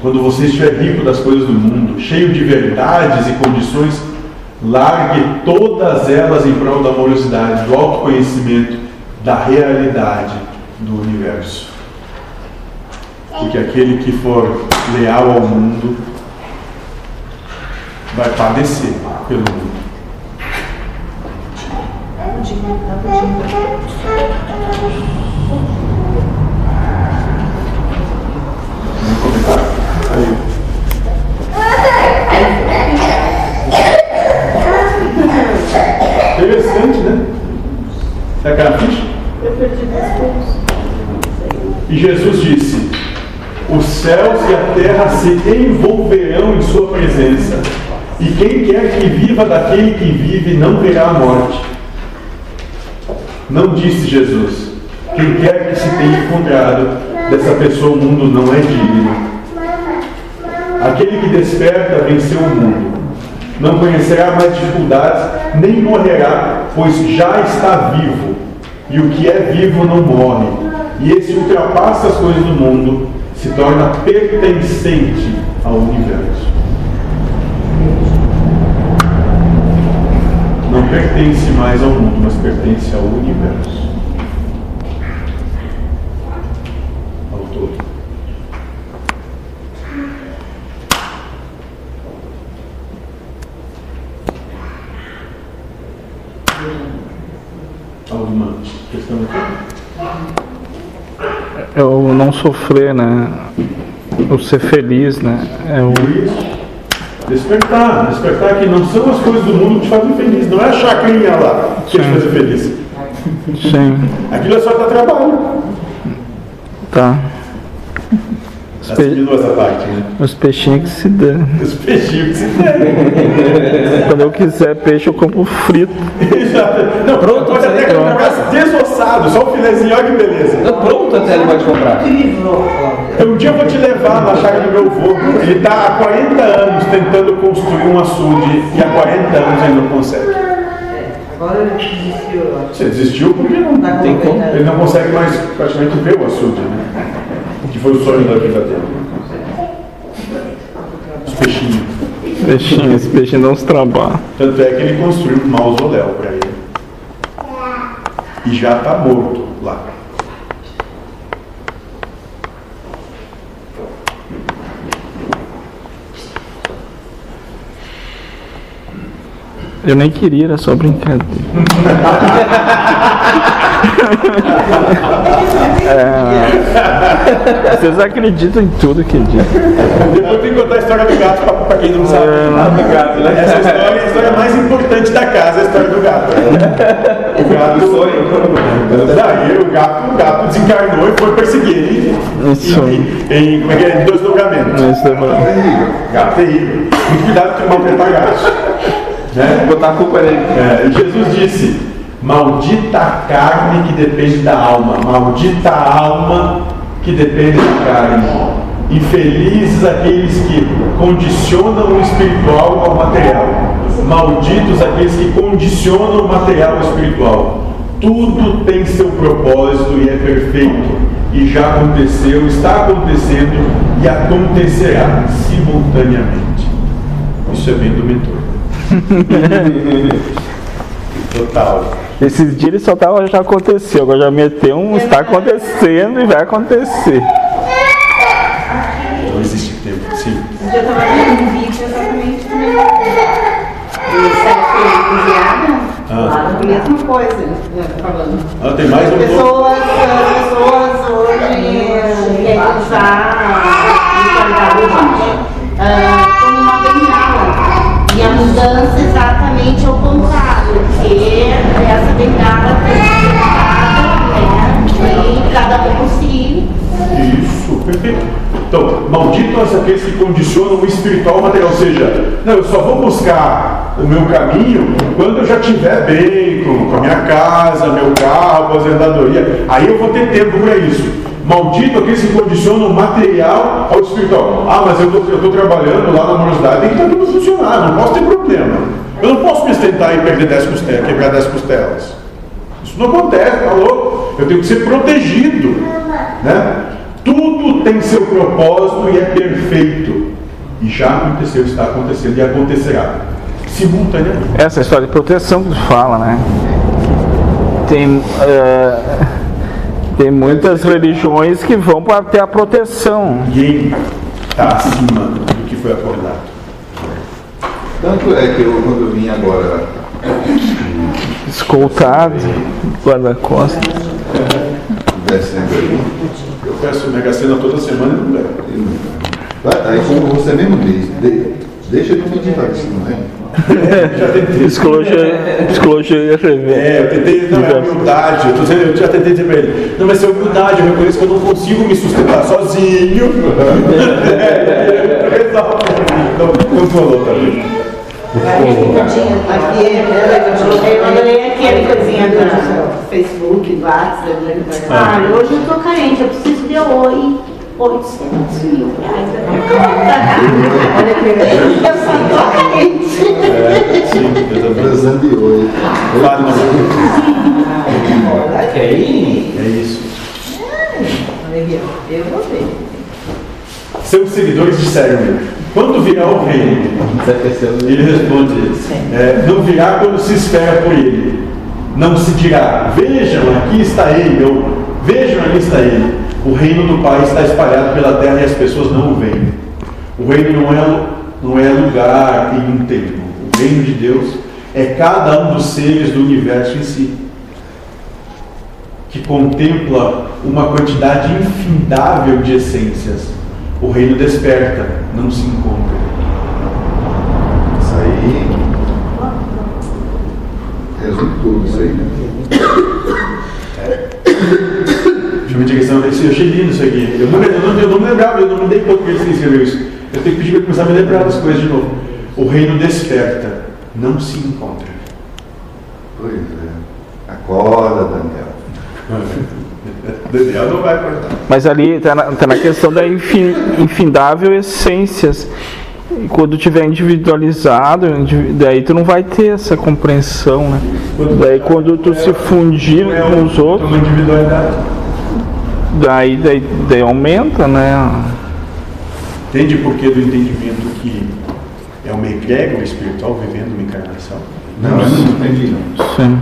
Quando você estiver rico das coisas do mundo, cheio de verdades e condições, largue todas elas em prol da amorosidade, do autoconhecimento, da realidade do universo. Porque aquele que for leal ao mundo vai padecer pelo mundo. Será que era ficha? E Jesus disse: Os céus e a terra se envolverão em Sua presença, e quem quer que viva daquele que vive não verá a morte. Não disse Jesus: Quem quer que se tenha encontrado, dessa pessoa o mundo não é digno. Aquele que desperta venceu o mundo. Não conhecerá mais dificuldades, nem morrerá, pois já está vivo. E o que é vivo não morre. E esse ultrapassa as coisas do mundo, se torna pertencente ao universo. Não pertence mais ao mundo, mas pertence ao universo. Ao todo. Alguma questão aqui? Eu não sofrer, né? Eu ser feliz, né? É o... Despertar. Despertar que não são as coisas do mundo que te fazem feliz. Não é a chacrinha lá que te Sim. faz feliz. Sim, Aquilo é só dar trabalho. tá. Os, pe- parte, né? os peixinhos que se dão. Os peixinhos que se der. Quando eu quiser peixe, eu compro frito. Não, pronto, até comprar desossado, só o filezinho, olha que beleza. Tá pronto até ele vai te comprar. Um dia eu vou te levar na chácara do meu avô. Ele está há 40 anos tentando construir um açude e há 40 anos ele não consegue. Agora ele desistiu, eu acho. Você desistiu porque não Tá tem com como. Ele não consegue mais praticamente ver o açude, né? Que foi o sonho da vida dele. Os peixinhos. Peixinho, esse peixinho dá uns trabalhos. Tanto é que ele construiu um mausoléu para ele. E já está morto lá. Eu nem queria, era só brincadeira. É, vocês acreditam em tudo que diz. Depois tem que contar a história do gato pra, pra quem não sabe. É. do gato, né? Essa história é a história mais importante da casa, é a história do gato. O gato foi. Daí o gato, o gato desencarnou e foi perseguir ele Isso. em, em, como é que é? em dois julgamentos. Isso é bom. Gato terrível. Muito cuidado com maltratar gatos. Né? Botar a culpa nele. É, e Jesus disse: Maldita a carne que depende da alma, maldita a alma que depende da carne. Infelizes aqueles que condicionam o espiritual ao material. Malditos aqueles que condicionam o material ao espiritual. Tudo tem seu propósito e é perfeito. E já aconteceu, está acontecendo e acontecerá simultaneamente. Isso é bem do mentor. Total. Esses dias ele só tava, já aconteceu, agora já meteu um, está acontecendo e vai acontecer. Não existe tempo, sim. Um dia eu estava vendo um vídeo exatamente do mesmo. E sexo enviado, Ah. a mesma coisa, né, falando. Ah, tem mais um pouco. Pessoas, pessoas hoje querem usar a sexualidade ah, como uma bengala. E a mudança exatamente porque né, essa bengala foi né? Cada um conseguiu. Isso, perfeito. Então, malditos aqueles que condicionam o espiritual ao material, ou seja, não, eu só vou buscar o meu caminho quando eu já tiver bem, com, a minha casa, meu carro, aposentadoria. Aí eu vou ter tempo para isso. Maldito aqueles que condicionam o material ao espiritual. Ah, mas eu estou trabalhando lá na universidade, tem que estar tudo funcionando, não posso ter problema. Eu não posso me sustentar e perder 10 costelas, quebrar 10 costelas. Isso não acontece, falou? Eu tenho que ser protegido. Né? Tudo tem seu propósito e é perfeito. E já aconteceu, está acontecendo e acontecerá. Simultaneamente. Essa história de proteção que fala, né? Tem, é, tem muitas religiões que vão para ter a proteção. Ninguém está acima do que foi acordado. Tanto é que eu, quando eu vim agora, Escoltado, guarda-costas. descendo aí, Eu peço Mega Sena toda semana e não pego. aí como você mesmo diz, de- deixa de meditar, isso não é? Já tentei. Psicologia, psicologia reversa. É, eu tentei, não é humildade, eu, tô dizendo, eu já tentei dizer para ele, não, mas é humildade, eu reconheço que eu não consigo me sustentar sozinho. Resolve. Então, não falou também. Aqui é, eu mandei aquele coisinha do Facebook, do WhatsApp. Ah, hoje eu tô carente, eu preciso de oi. 800 mil reais da minha conta. Eu só tô carente. Sim, eu também. Precisando de oi. Não. Que aí? É isso. Eu vou ver. Seus seguidores disseram quando virá o rei? Ele responde, é, não virá quando se espera por ele. Não se dirá, vejam, aqui está ele, ou vejam, ali está ele. O reino do Pai está espalhado pela terra e as pessoas não o veem. O reino não é, não é lugar em um tempo. O reino de Deus é cada um dos seres do universo em si, que contempla uma quantidade infindável de essências. O reino desperta, não se encontra. Isso aí. Resume tudo isso aí, né? Justamente a questão, eu achei lindo isso aqui. Eu não, eu não, eu não me lembrava, eu não me dei conta que ele escreveu isso. Eu tenho que pedir para começar a me lembrar das coisas de novo. O reino desperta, não se encontra. Pois é. Acorda, Daniel. Daniel não vai acordar. Mas ali está na, tá na questão da infin, infindável essências. E quando tiver individualizado, indivi- daí tu não vai ter essa compreensão, né? Daí quando tu se fundir Não é com os é outros, daí, daí, daí aumenta, né? Entende por que do entendimento que é uma egrégora espiritual vivendo uma encarnação? Não, eu não entendi não. Sim.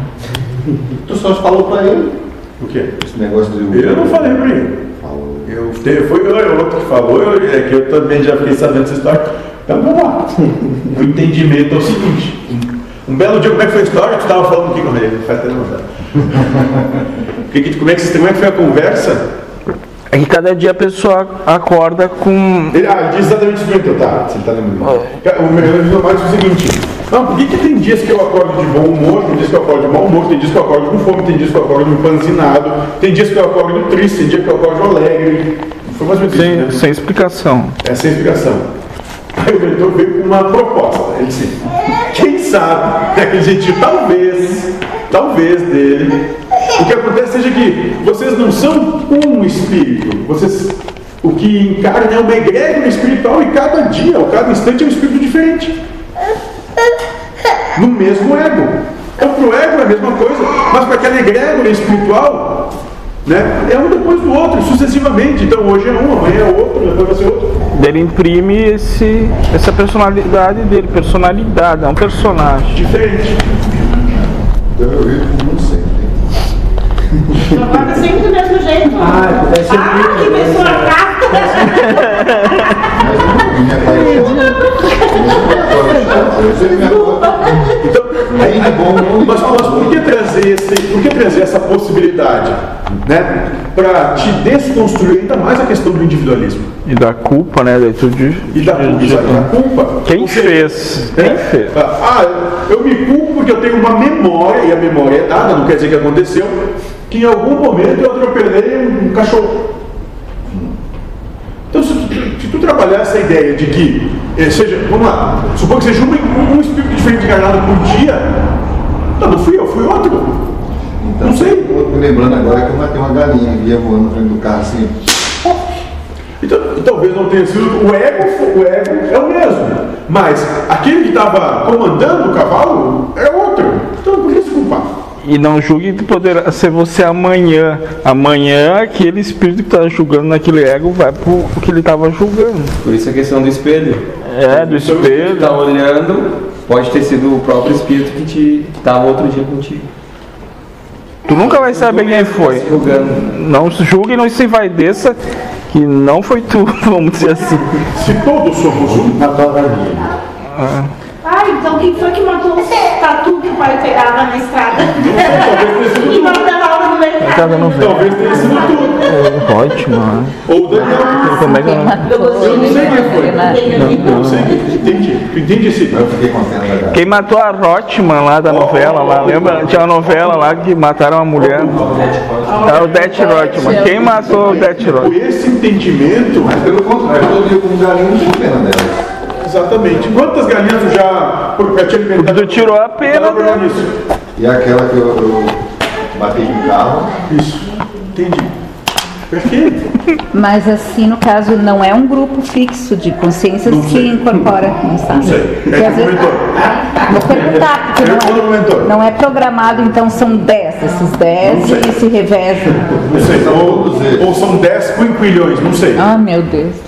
Tu só falou pra ele O quê? esse negócio de. Eu não falei para ele. Falou. Eu, te- foi eu, outro que falou, eu, é que eu também já fiquei sabendo dessa história. Então vamos lá. O entendimento é o seguinte: um, belo dia, como é que foi a história? Tu estava falando aqui com ele, faz até não Como é, que, como é que foi a conversa? É que cada dia a pessoa acorda com. Ele, ah, diz exatamente o seguinte, tá? Você tá lembrando? O meu mais o seguinte: não, por que, que tem dias que eu acordo de bom humor, tem dias que eu acordo de mau humor, tem dias que eu acordo com fome, tem dias que eu acordo empanzinado, tem dias que eu acordo triste, tem dias que eu acordo alegre. Foi mais ou menos isso, Sem, né? sem explicação. É a explicação. Aí o mentor veio com uma proposta. Ele disse: quem sabe, naquele jeitinho, talvez, talvez dele, o que acontece seja que vocês não são um espírito, vocês. O que encarna é uma egrégora espiritual e cada dia, ou cada instante é um espírito diferente. No mesmo ego. Então, para o ego é a mesma coisa, mas para aquela egrégora espiritual, né, é um depois do outro, sucessivamente. Então, hoje é um, amanhã é outro, depois vai ser outro. Ele imprime esse, essa personalidade dele, personalidade, é um personagem. Diferente. Então eu um sempre. Acorda sempre do mesmo jeito. Ah, deve ser Ah, que né? pessoa chata. Então, Bem de bom humor. mas, mas por que trazer esse, por que trazer essa possibilidade, né, para te desconstruir ainda mais a questão do individualismo E da culpa, né? Daí tu de, e da culpa, de- sabe? da culpa? Quem seja, fez? né, Quem fez? Ah, eu me culpo porque eu tenho uma memória e a memória é dada, não quer dizer que aconteceu, que em algum momento eu atropelei um cachorro. Então, se- trabalhar essa ideia de que eh, seja, vamos lá, supor que seja um, um espírito diferente encarnado por dia, não, não fui eu, fui outro. Então, Não sei. eu tô lembrando agora que eu matei uma galinha ia voando na frente do carro assim. Então, e talvez não tenha sido o ego, o ego é o mesmo, mas aquele que estava comandando o cavalo é outro. Então por que se? E não julgue que poderá ser você amanhã. Amanhã aquele espírito que está julgando naquele ego vai pro o que ele estava julgando. Por isso a questão do espelho. É, do Você espelho. tá olhando, pode ter sido o próprio espírito que te que tava outro dia contigo. Tu nunca vai saber quem foi. Julgando. Não se julgue e não se envaideça que não foi tu, vamos dizer assim. Se todos somos um, Matou a galinha. Ah, então quem foi que matou os tatu que o pai pegava na estrada? e mandava no mercado. Talvez tenha sido tu. Ótimo. Ou o Daniel. Como é que é? Eu não sei quem foi. Eu não sei quem Entendi. Tu entende esse. Eu fiquei contente. Quem matou a Rotman lá da novela, lá, lembra? Tinha uma novela lá que mataram uma mulher. É o Det Rotman. Quem matou o Det Com Rotman? esse entendimento, Mas pelo contrário, todo dia como galinha não tem pena dela. Exatamente. Quantas galinhas tu já, por pra te alimentar? Tu tirou a pena dela. nisso. E aquela que eu, eu batei com o carro, Isso. Entendi. Perfeito. Mas assim, no caso, não é um grupo fixo de consciências Não que incorpora, não sabe? Não sei. É às vezes-. Vou perguntar, porque É não é, não é programado, então são 10, esses 10 Não sei. e se revezam. Não sei. Ou, ou são 10 quinquilhões, não sei. Ah, meu Deus.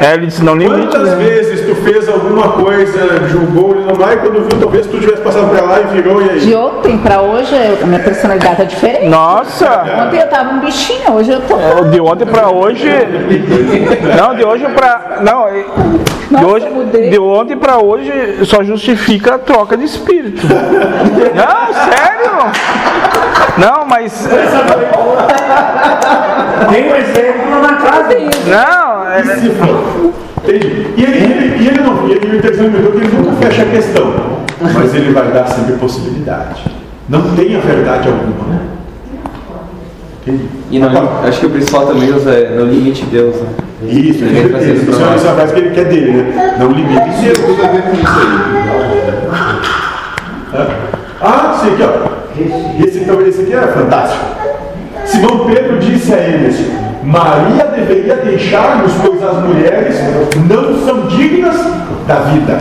É, ele disse não limite. Quantas né? vezes tu fez alguma coisa, julgou e não vai, quando viu, talvez tu tivesse passado pra lá e virou e aí? De ontem pra hoje, a minha personalidade é diferente. Nossa! Ontem eu tava um bichinho, hoje eu tô. É, De ontem pra hoje. Não, de hoje pra. Não, é- de, Nossa, hoje, de ontem pra hoje só justifica a troca de espírito. Não, sério! Não, mas. Tem um exemplo na casa. Não, é- Se for. Entendi. E ele, ele, e ele não, e ele me interpretou que ele nunca fecha a questão, mas ele vai dar sempre possibilidade. Não tem a verdade alguma. Entendi. E não, acho que o principal também é no limite Deus, né? Isso, Ele certeza. trazendo Isso é uma frase que ele quer dele, né? Não limite isso Deus. tudo a ver com isso aí. Ah, sim, aqui, ó. Esse, então, esse aqui é fantástico. Simão Pedro disse a eles: Maria deveria deixar-nos, pois as mulheres não são dignas da vida.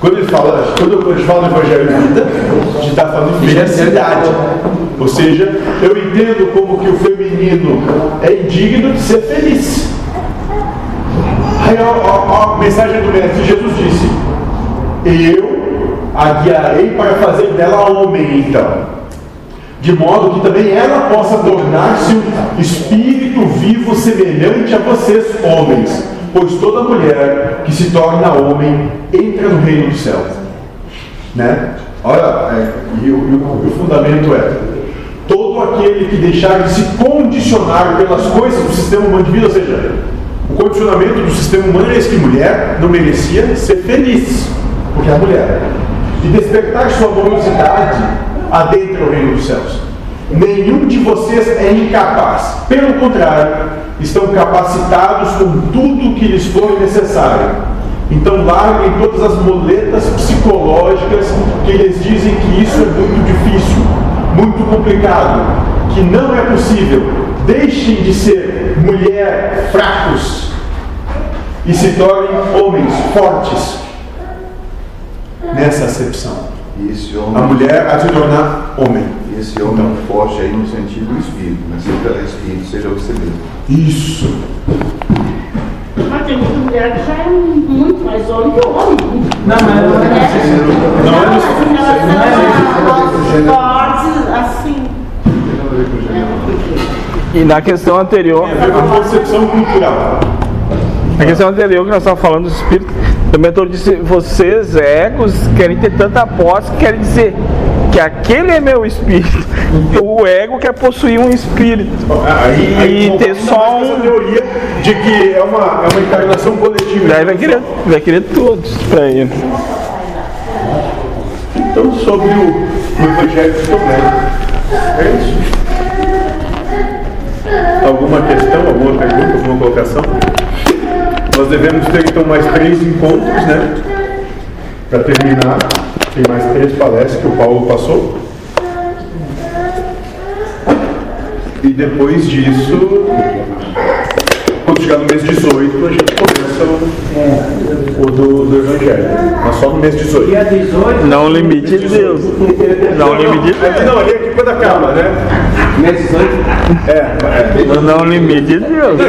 Quando ele fala, quando a gente fala do Evangelho de vida, a gente está falando de felicidade. Ou seja, eu entendo como que o feminino é indigno de ser feliz. Aí ó, ó, a mensagem do mestre, Jesus disse: Eu a guiarei para fazer dela homem, então. De modo que também ela possa tornar-se um espírito vivo semelhante a vocês, homens. Pois toda mulher que se torna homem entra no reino dos céus. Né? Olha, é, e, o, e o- fundamento é: todo aquele que deixar de se condicionar pelas coisas do sistema humano de vida, ou seja, o condicionamento do sistema humano é esse que mulher não merecia ser feliz, porque é mulher. E despertar sua amorosidade adentra o reino dos céus. Nenhum de vocês é incapaz, pelo contrário, estão capacitados com tudo que lhes for necessário. Então larguem todas as muletas psicológicas que lhes dizem que isso é muito difícil, muito complicado, que não é possível. Deixem de ser mulher fracos e se tornem homens fortes nessa acepção. E esse A homem, mulher a se tornar homem. esse homem forte aí no sentido do espírito, né? Seja pela espírito, seja você mesmo. Isso. Mas tem muita mulher que já é muito mais homem que homem. Não, mas não é Não é Não, isso. mas em relação a fortes, assim. E na questão anterior, com a concepção cultural. na questão anterior que nós estávamos falando do espírito, o mentor disse, vocês egos querem ter tanta posse que querem dizer que aquele é meu espírito. O ego quer possuir um espírito. Aí, aí E ter só um. teoria de que é uma, é uma encarnação coletiva. Daí vai querer, vai querer todos pra ele. Então, sobre o, o Evangelho de Tomé. É isso. Alguma questão? pergunta, alguma colocação? Nós devemos ter então mais três encontros, né? Para terminar, tem mais três palestras que o Paulo passou. E depois disso, quando chegar no mês 18, a gente começa o, o do, do Evangelho. Mas só no mês 18. Dia 18, Não limite de Deus. Não limite de É, Não, ali é que quando acaba, né? Mês 18, É, é. Não limite de Deus.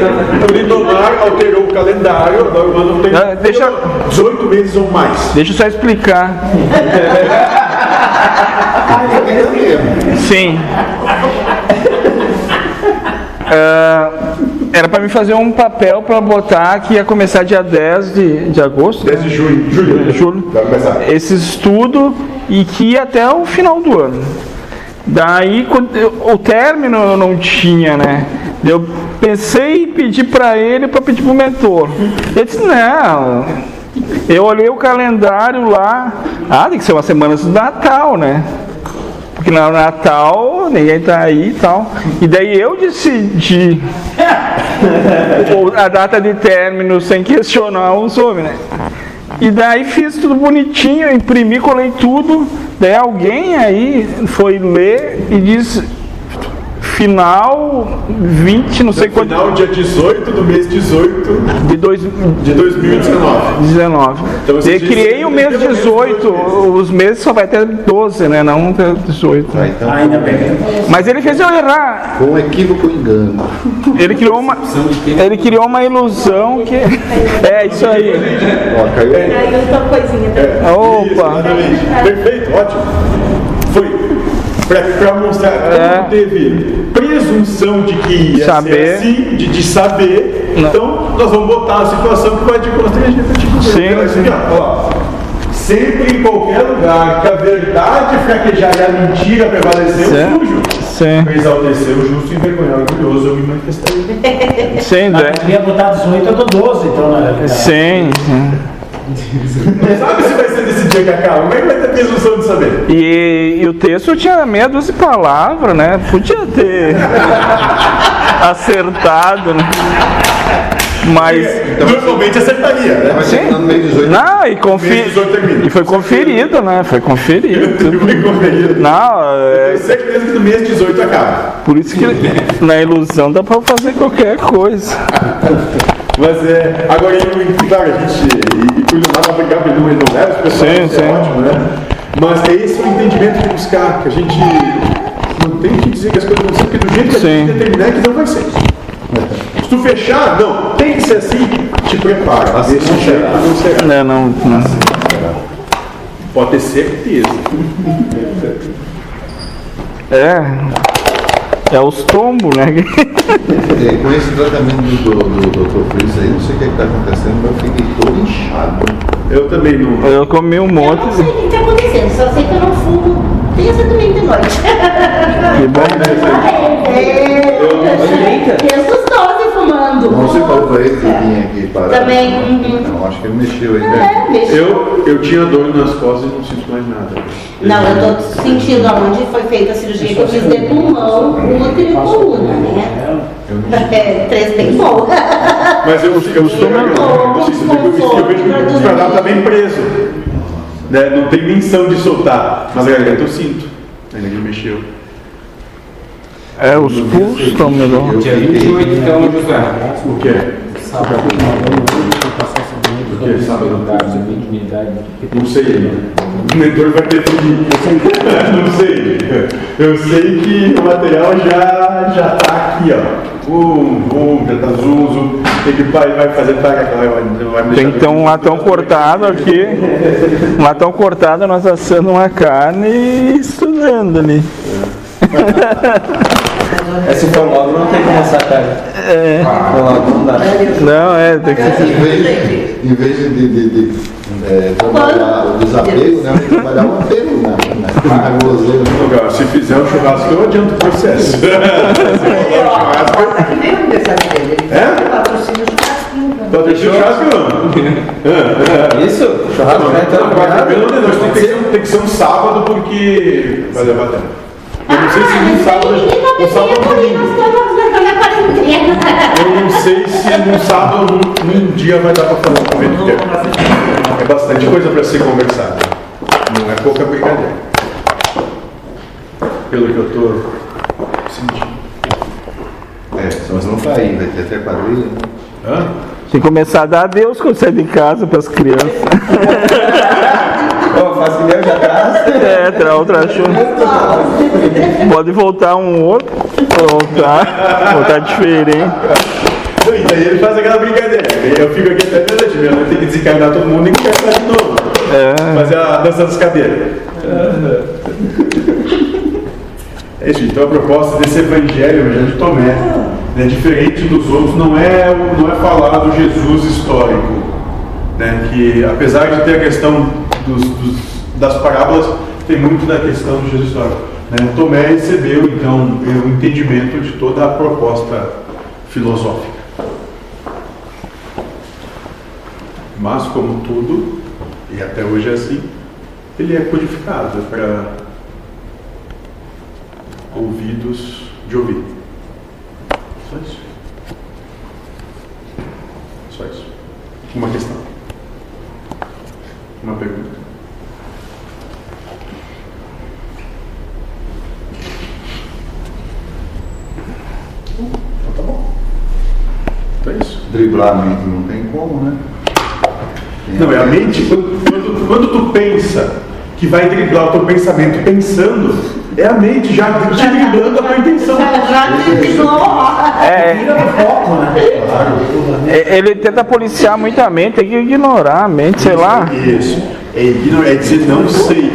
O Lindomar alterou o calendário, agora o ano tem Ah, deixa- 18 meses ou mais. Deixa eu só explicar. Sim. Ah, era para me fazer um papel para botar que ia começar dia 10 de, de agosto. 10 de junho. Julho. Julho. Começar. Esse estudo e que ia até o final do ano. Daí o término eu não tinha, né? Eu pensei em pedir para ele para pedir pro mentor. Ele disse, não. Eu olhei o calendário lá. Ah, tem que ser uma semana do Natal, né? Porque no Natal ninguém tá aí e tal. E daí eu decidi a data de término sem questionar os homens, né? E daí fiz tudo bonitinho, imprimi, colei tudo. Daí alguém aí foi ler e disse final 20, não sei quanto, Final dia 18 do mês 18 de dois, de 2019. 19. Então disse criei o mês pelo menos 18, dois os meses só vai ter 12, né? Não até 18. Ah, então, ainda bem. Mas ele fez eu errar. com um equívoco engano. Ele criou uma, ele criou uma ilusão que. É isso aí. Ó, caiu. Aí outra coisinha. Isso, Opa! Perfeito, ótimo. Foi. Para mostrar como É. teve presunção de que ia Saber. ser assim, de, de saber. Não. Então, nós vamos botar a situação que vai te constranger para te constranger. Sim, ó, ó, Sempre em qualquer lugar que a verdade fraquejar e a mentira prevalecer, Sim. o sujo. Sim, Para exaltecer o justo e envergonhar o orgulhoso, eu me manifestarei. sim, né? eu queria botar 18, eu tô 12, então na realidade. sim. sim. Não sabe se vai ser desse dia que acaba, como é que vai ter presunção de saber? E, e o texto tinha meia dúzia de palavras, né? Podia ter acertado, né? Mas. Normalmente acertaria, né? Vai ser no mês 18. Não, e, Mês confi... 18 termina. e foi conferido, né? Foi conferido. Foi corrido. Não, é, Tenho certeza que no mês 18 acaba. por isso que na ilusão dá pra fazer qualquer coisa. Mas é. Agora, claro, a gente. E, e por não para pelo número não Sim, isso sim. é ótimo, né? Mas é esse o entendimento de buscar, que a gente não tem que dizer que as coisas vão ser, porque do jeito que a Sim. gente determinar é que não vai ser. Se tu fechar, não, tem que ser assim, te prepara. Assim Esse não será. não será. Né, não, não. Pode ter certeza. É. É os tombos, né? É, com esse tratamento do, do, do Dr. Fritz aí, não sei o que está acontecendo, mas eu fiquei todo inchado. Eu também não. Eu comi um Eu monte. não sei o que está acontecendo, só sei que eu não fumo desde domingo de noite. Que bom. É, desde os 12 fumando. Não, você falou para ele que vinha aqui para. Também, uhum. Não, acho que ele mexeu aí, né? É, mexeu. Eu, eu tinha dor nas costas e não sinto mais nada. Não, eu tô sentindo aonde foi feita a cirurgia que eu fiz de pulmão, útero e coluna, né? É, três bem bom. Mas eu, eu estou melhor. Eu, eu, eu vejo que o esplanado está bem preso. Né? Não tem menção de soltar. Mas a garganta eu sinto. Ainda que mexeu. É, os pulsos estão melhor. Dia 28, então, José. O que é? Sábado. O que é sábado? Não sei ainda. O mentor vai ter tudo. Não sei. Eu sei que o material já já tá aqui, ó. Bum, bum, já tá. Tem que vai, vai fazer taca, vai, vai, vai Tem que ter um latão cortado aqui. Um latão cortado, nós assando uma carne e estudando ali. Se for logo, não tem como assar carne. É. Logo, não dá. Não, é, tem que Em vez, em vez de, de, de, é, trabalhar o desapego, né? Trabalhar o apego guloseima. Legal, Se fizer um churrasco, eu adianto o processo. Que nem o aniversário dele. Ele É? né? Patrocínio churrasco não. Isso? Churrasco Não, não, combinado? pelo amor de Deus, tem que, ser, um- tem que ser um sábado porque vai levar tempo. Eu não sei se Ah, um mas sábado aí ninguém vai um sábado perceber ou comigo, domingo. nós estamos na quarentena. Eu não sei num sábado, num, num dia vai dar para fazer o momento que é. É bastante coisa para ser conversada. Não é pouca brincadeira. Pelo que eu estou sentindo. É, se nós vamos sair, vai ter até quadrilha. né? Hã? Se começar a dar adeus quando sai de casa para as crianças. Ô, faz que nem eu já traz. É, tra chuva. Pode voltar um outro. Voltar. Voltar diferente. E daí ele faz aquela brincadeira. Eu fico aqui até pensando, meu, eu tenho que desencarnar todo mundo e começar de novo. É. Fazer a dança das cadeiras. É isso, então a proposta desse evangelho, o de Tomé, né, diferente dos outros, não é, o- não é falar do Jesus histórico. Né, que apesar de ter a questão dos- dos- das parábolas, tem muito da questão do Jesus histórico. Né? Tomé recebeu então o entendimento de toda a proposta filosófica. Mas, como tudo, e até hoje é assim, ele é codificado para ouvidos de ouvir. Só isso. Só isso. Uma questão. Uma pergunta. Então tá bom. Então é isso. Driblar a mente não tem como, né? Não, é a mente, quando, quando, quando tu pensa que vai driblar o teu pensamento pensando, é a mente já te driblando a tua intenção. É, o foco, né? é, ele tenta policiar muito a mente, tem que ignorar a mente, sei lá. Isso. É, é dizer não sei.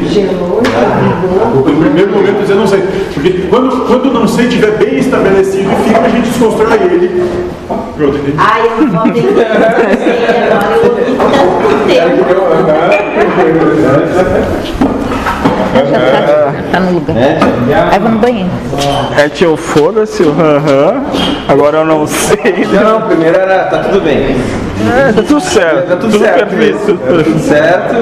No primeiro momento dizer não sei. Porque quando, quando o não sei estiver bem estabelecido e fica, a gente desconstrói ele. Pronto, entendi. Ai, eu não tenho agora, eu ouvi tanto tempo. Já tá, tá no lugar. Aí vou no banheiro. É tio, foda-se o aham. Agora eu não sei. Não, primeiro era. Tá tudo bem. É, tá tudo certo. Tá tudo, certo. perfeito. isso. Tá tudo certo.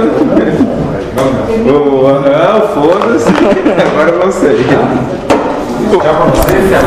O aham, foda-se. Agora eu não sei.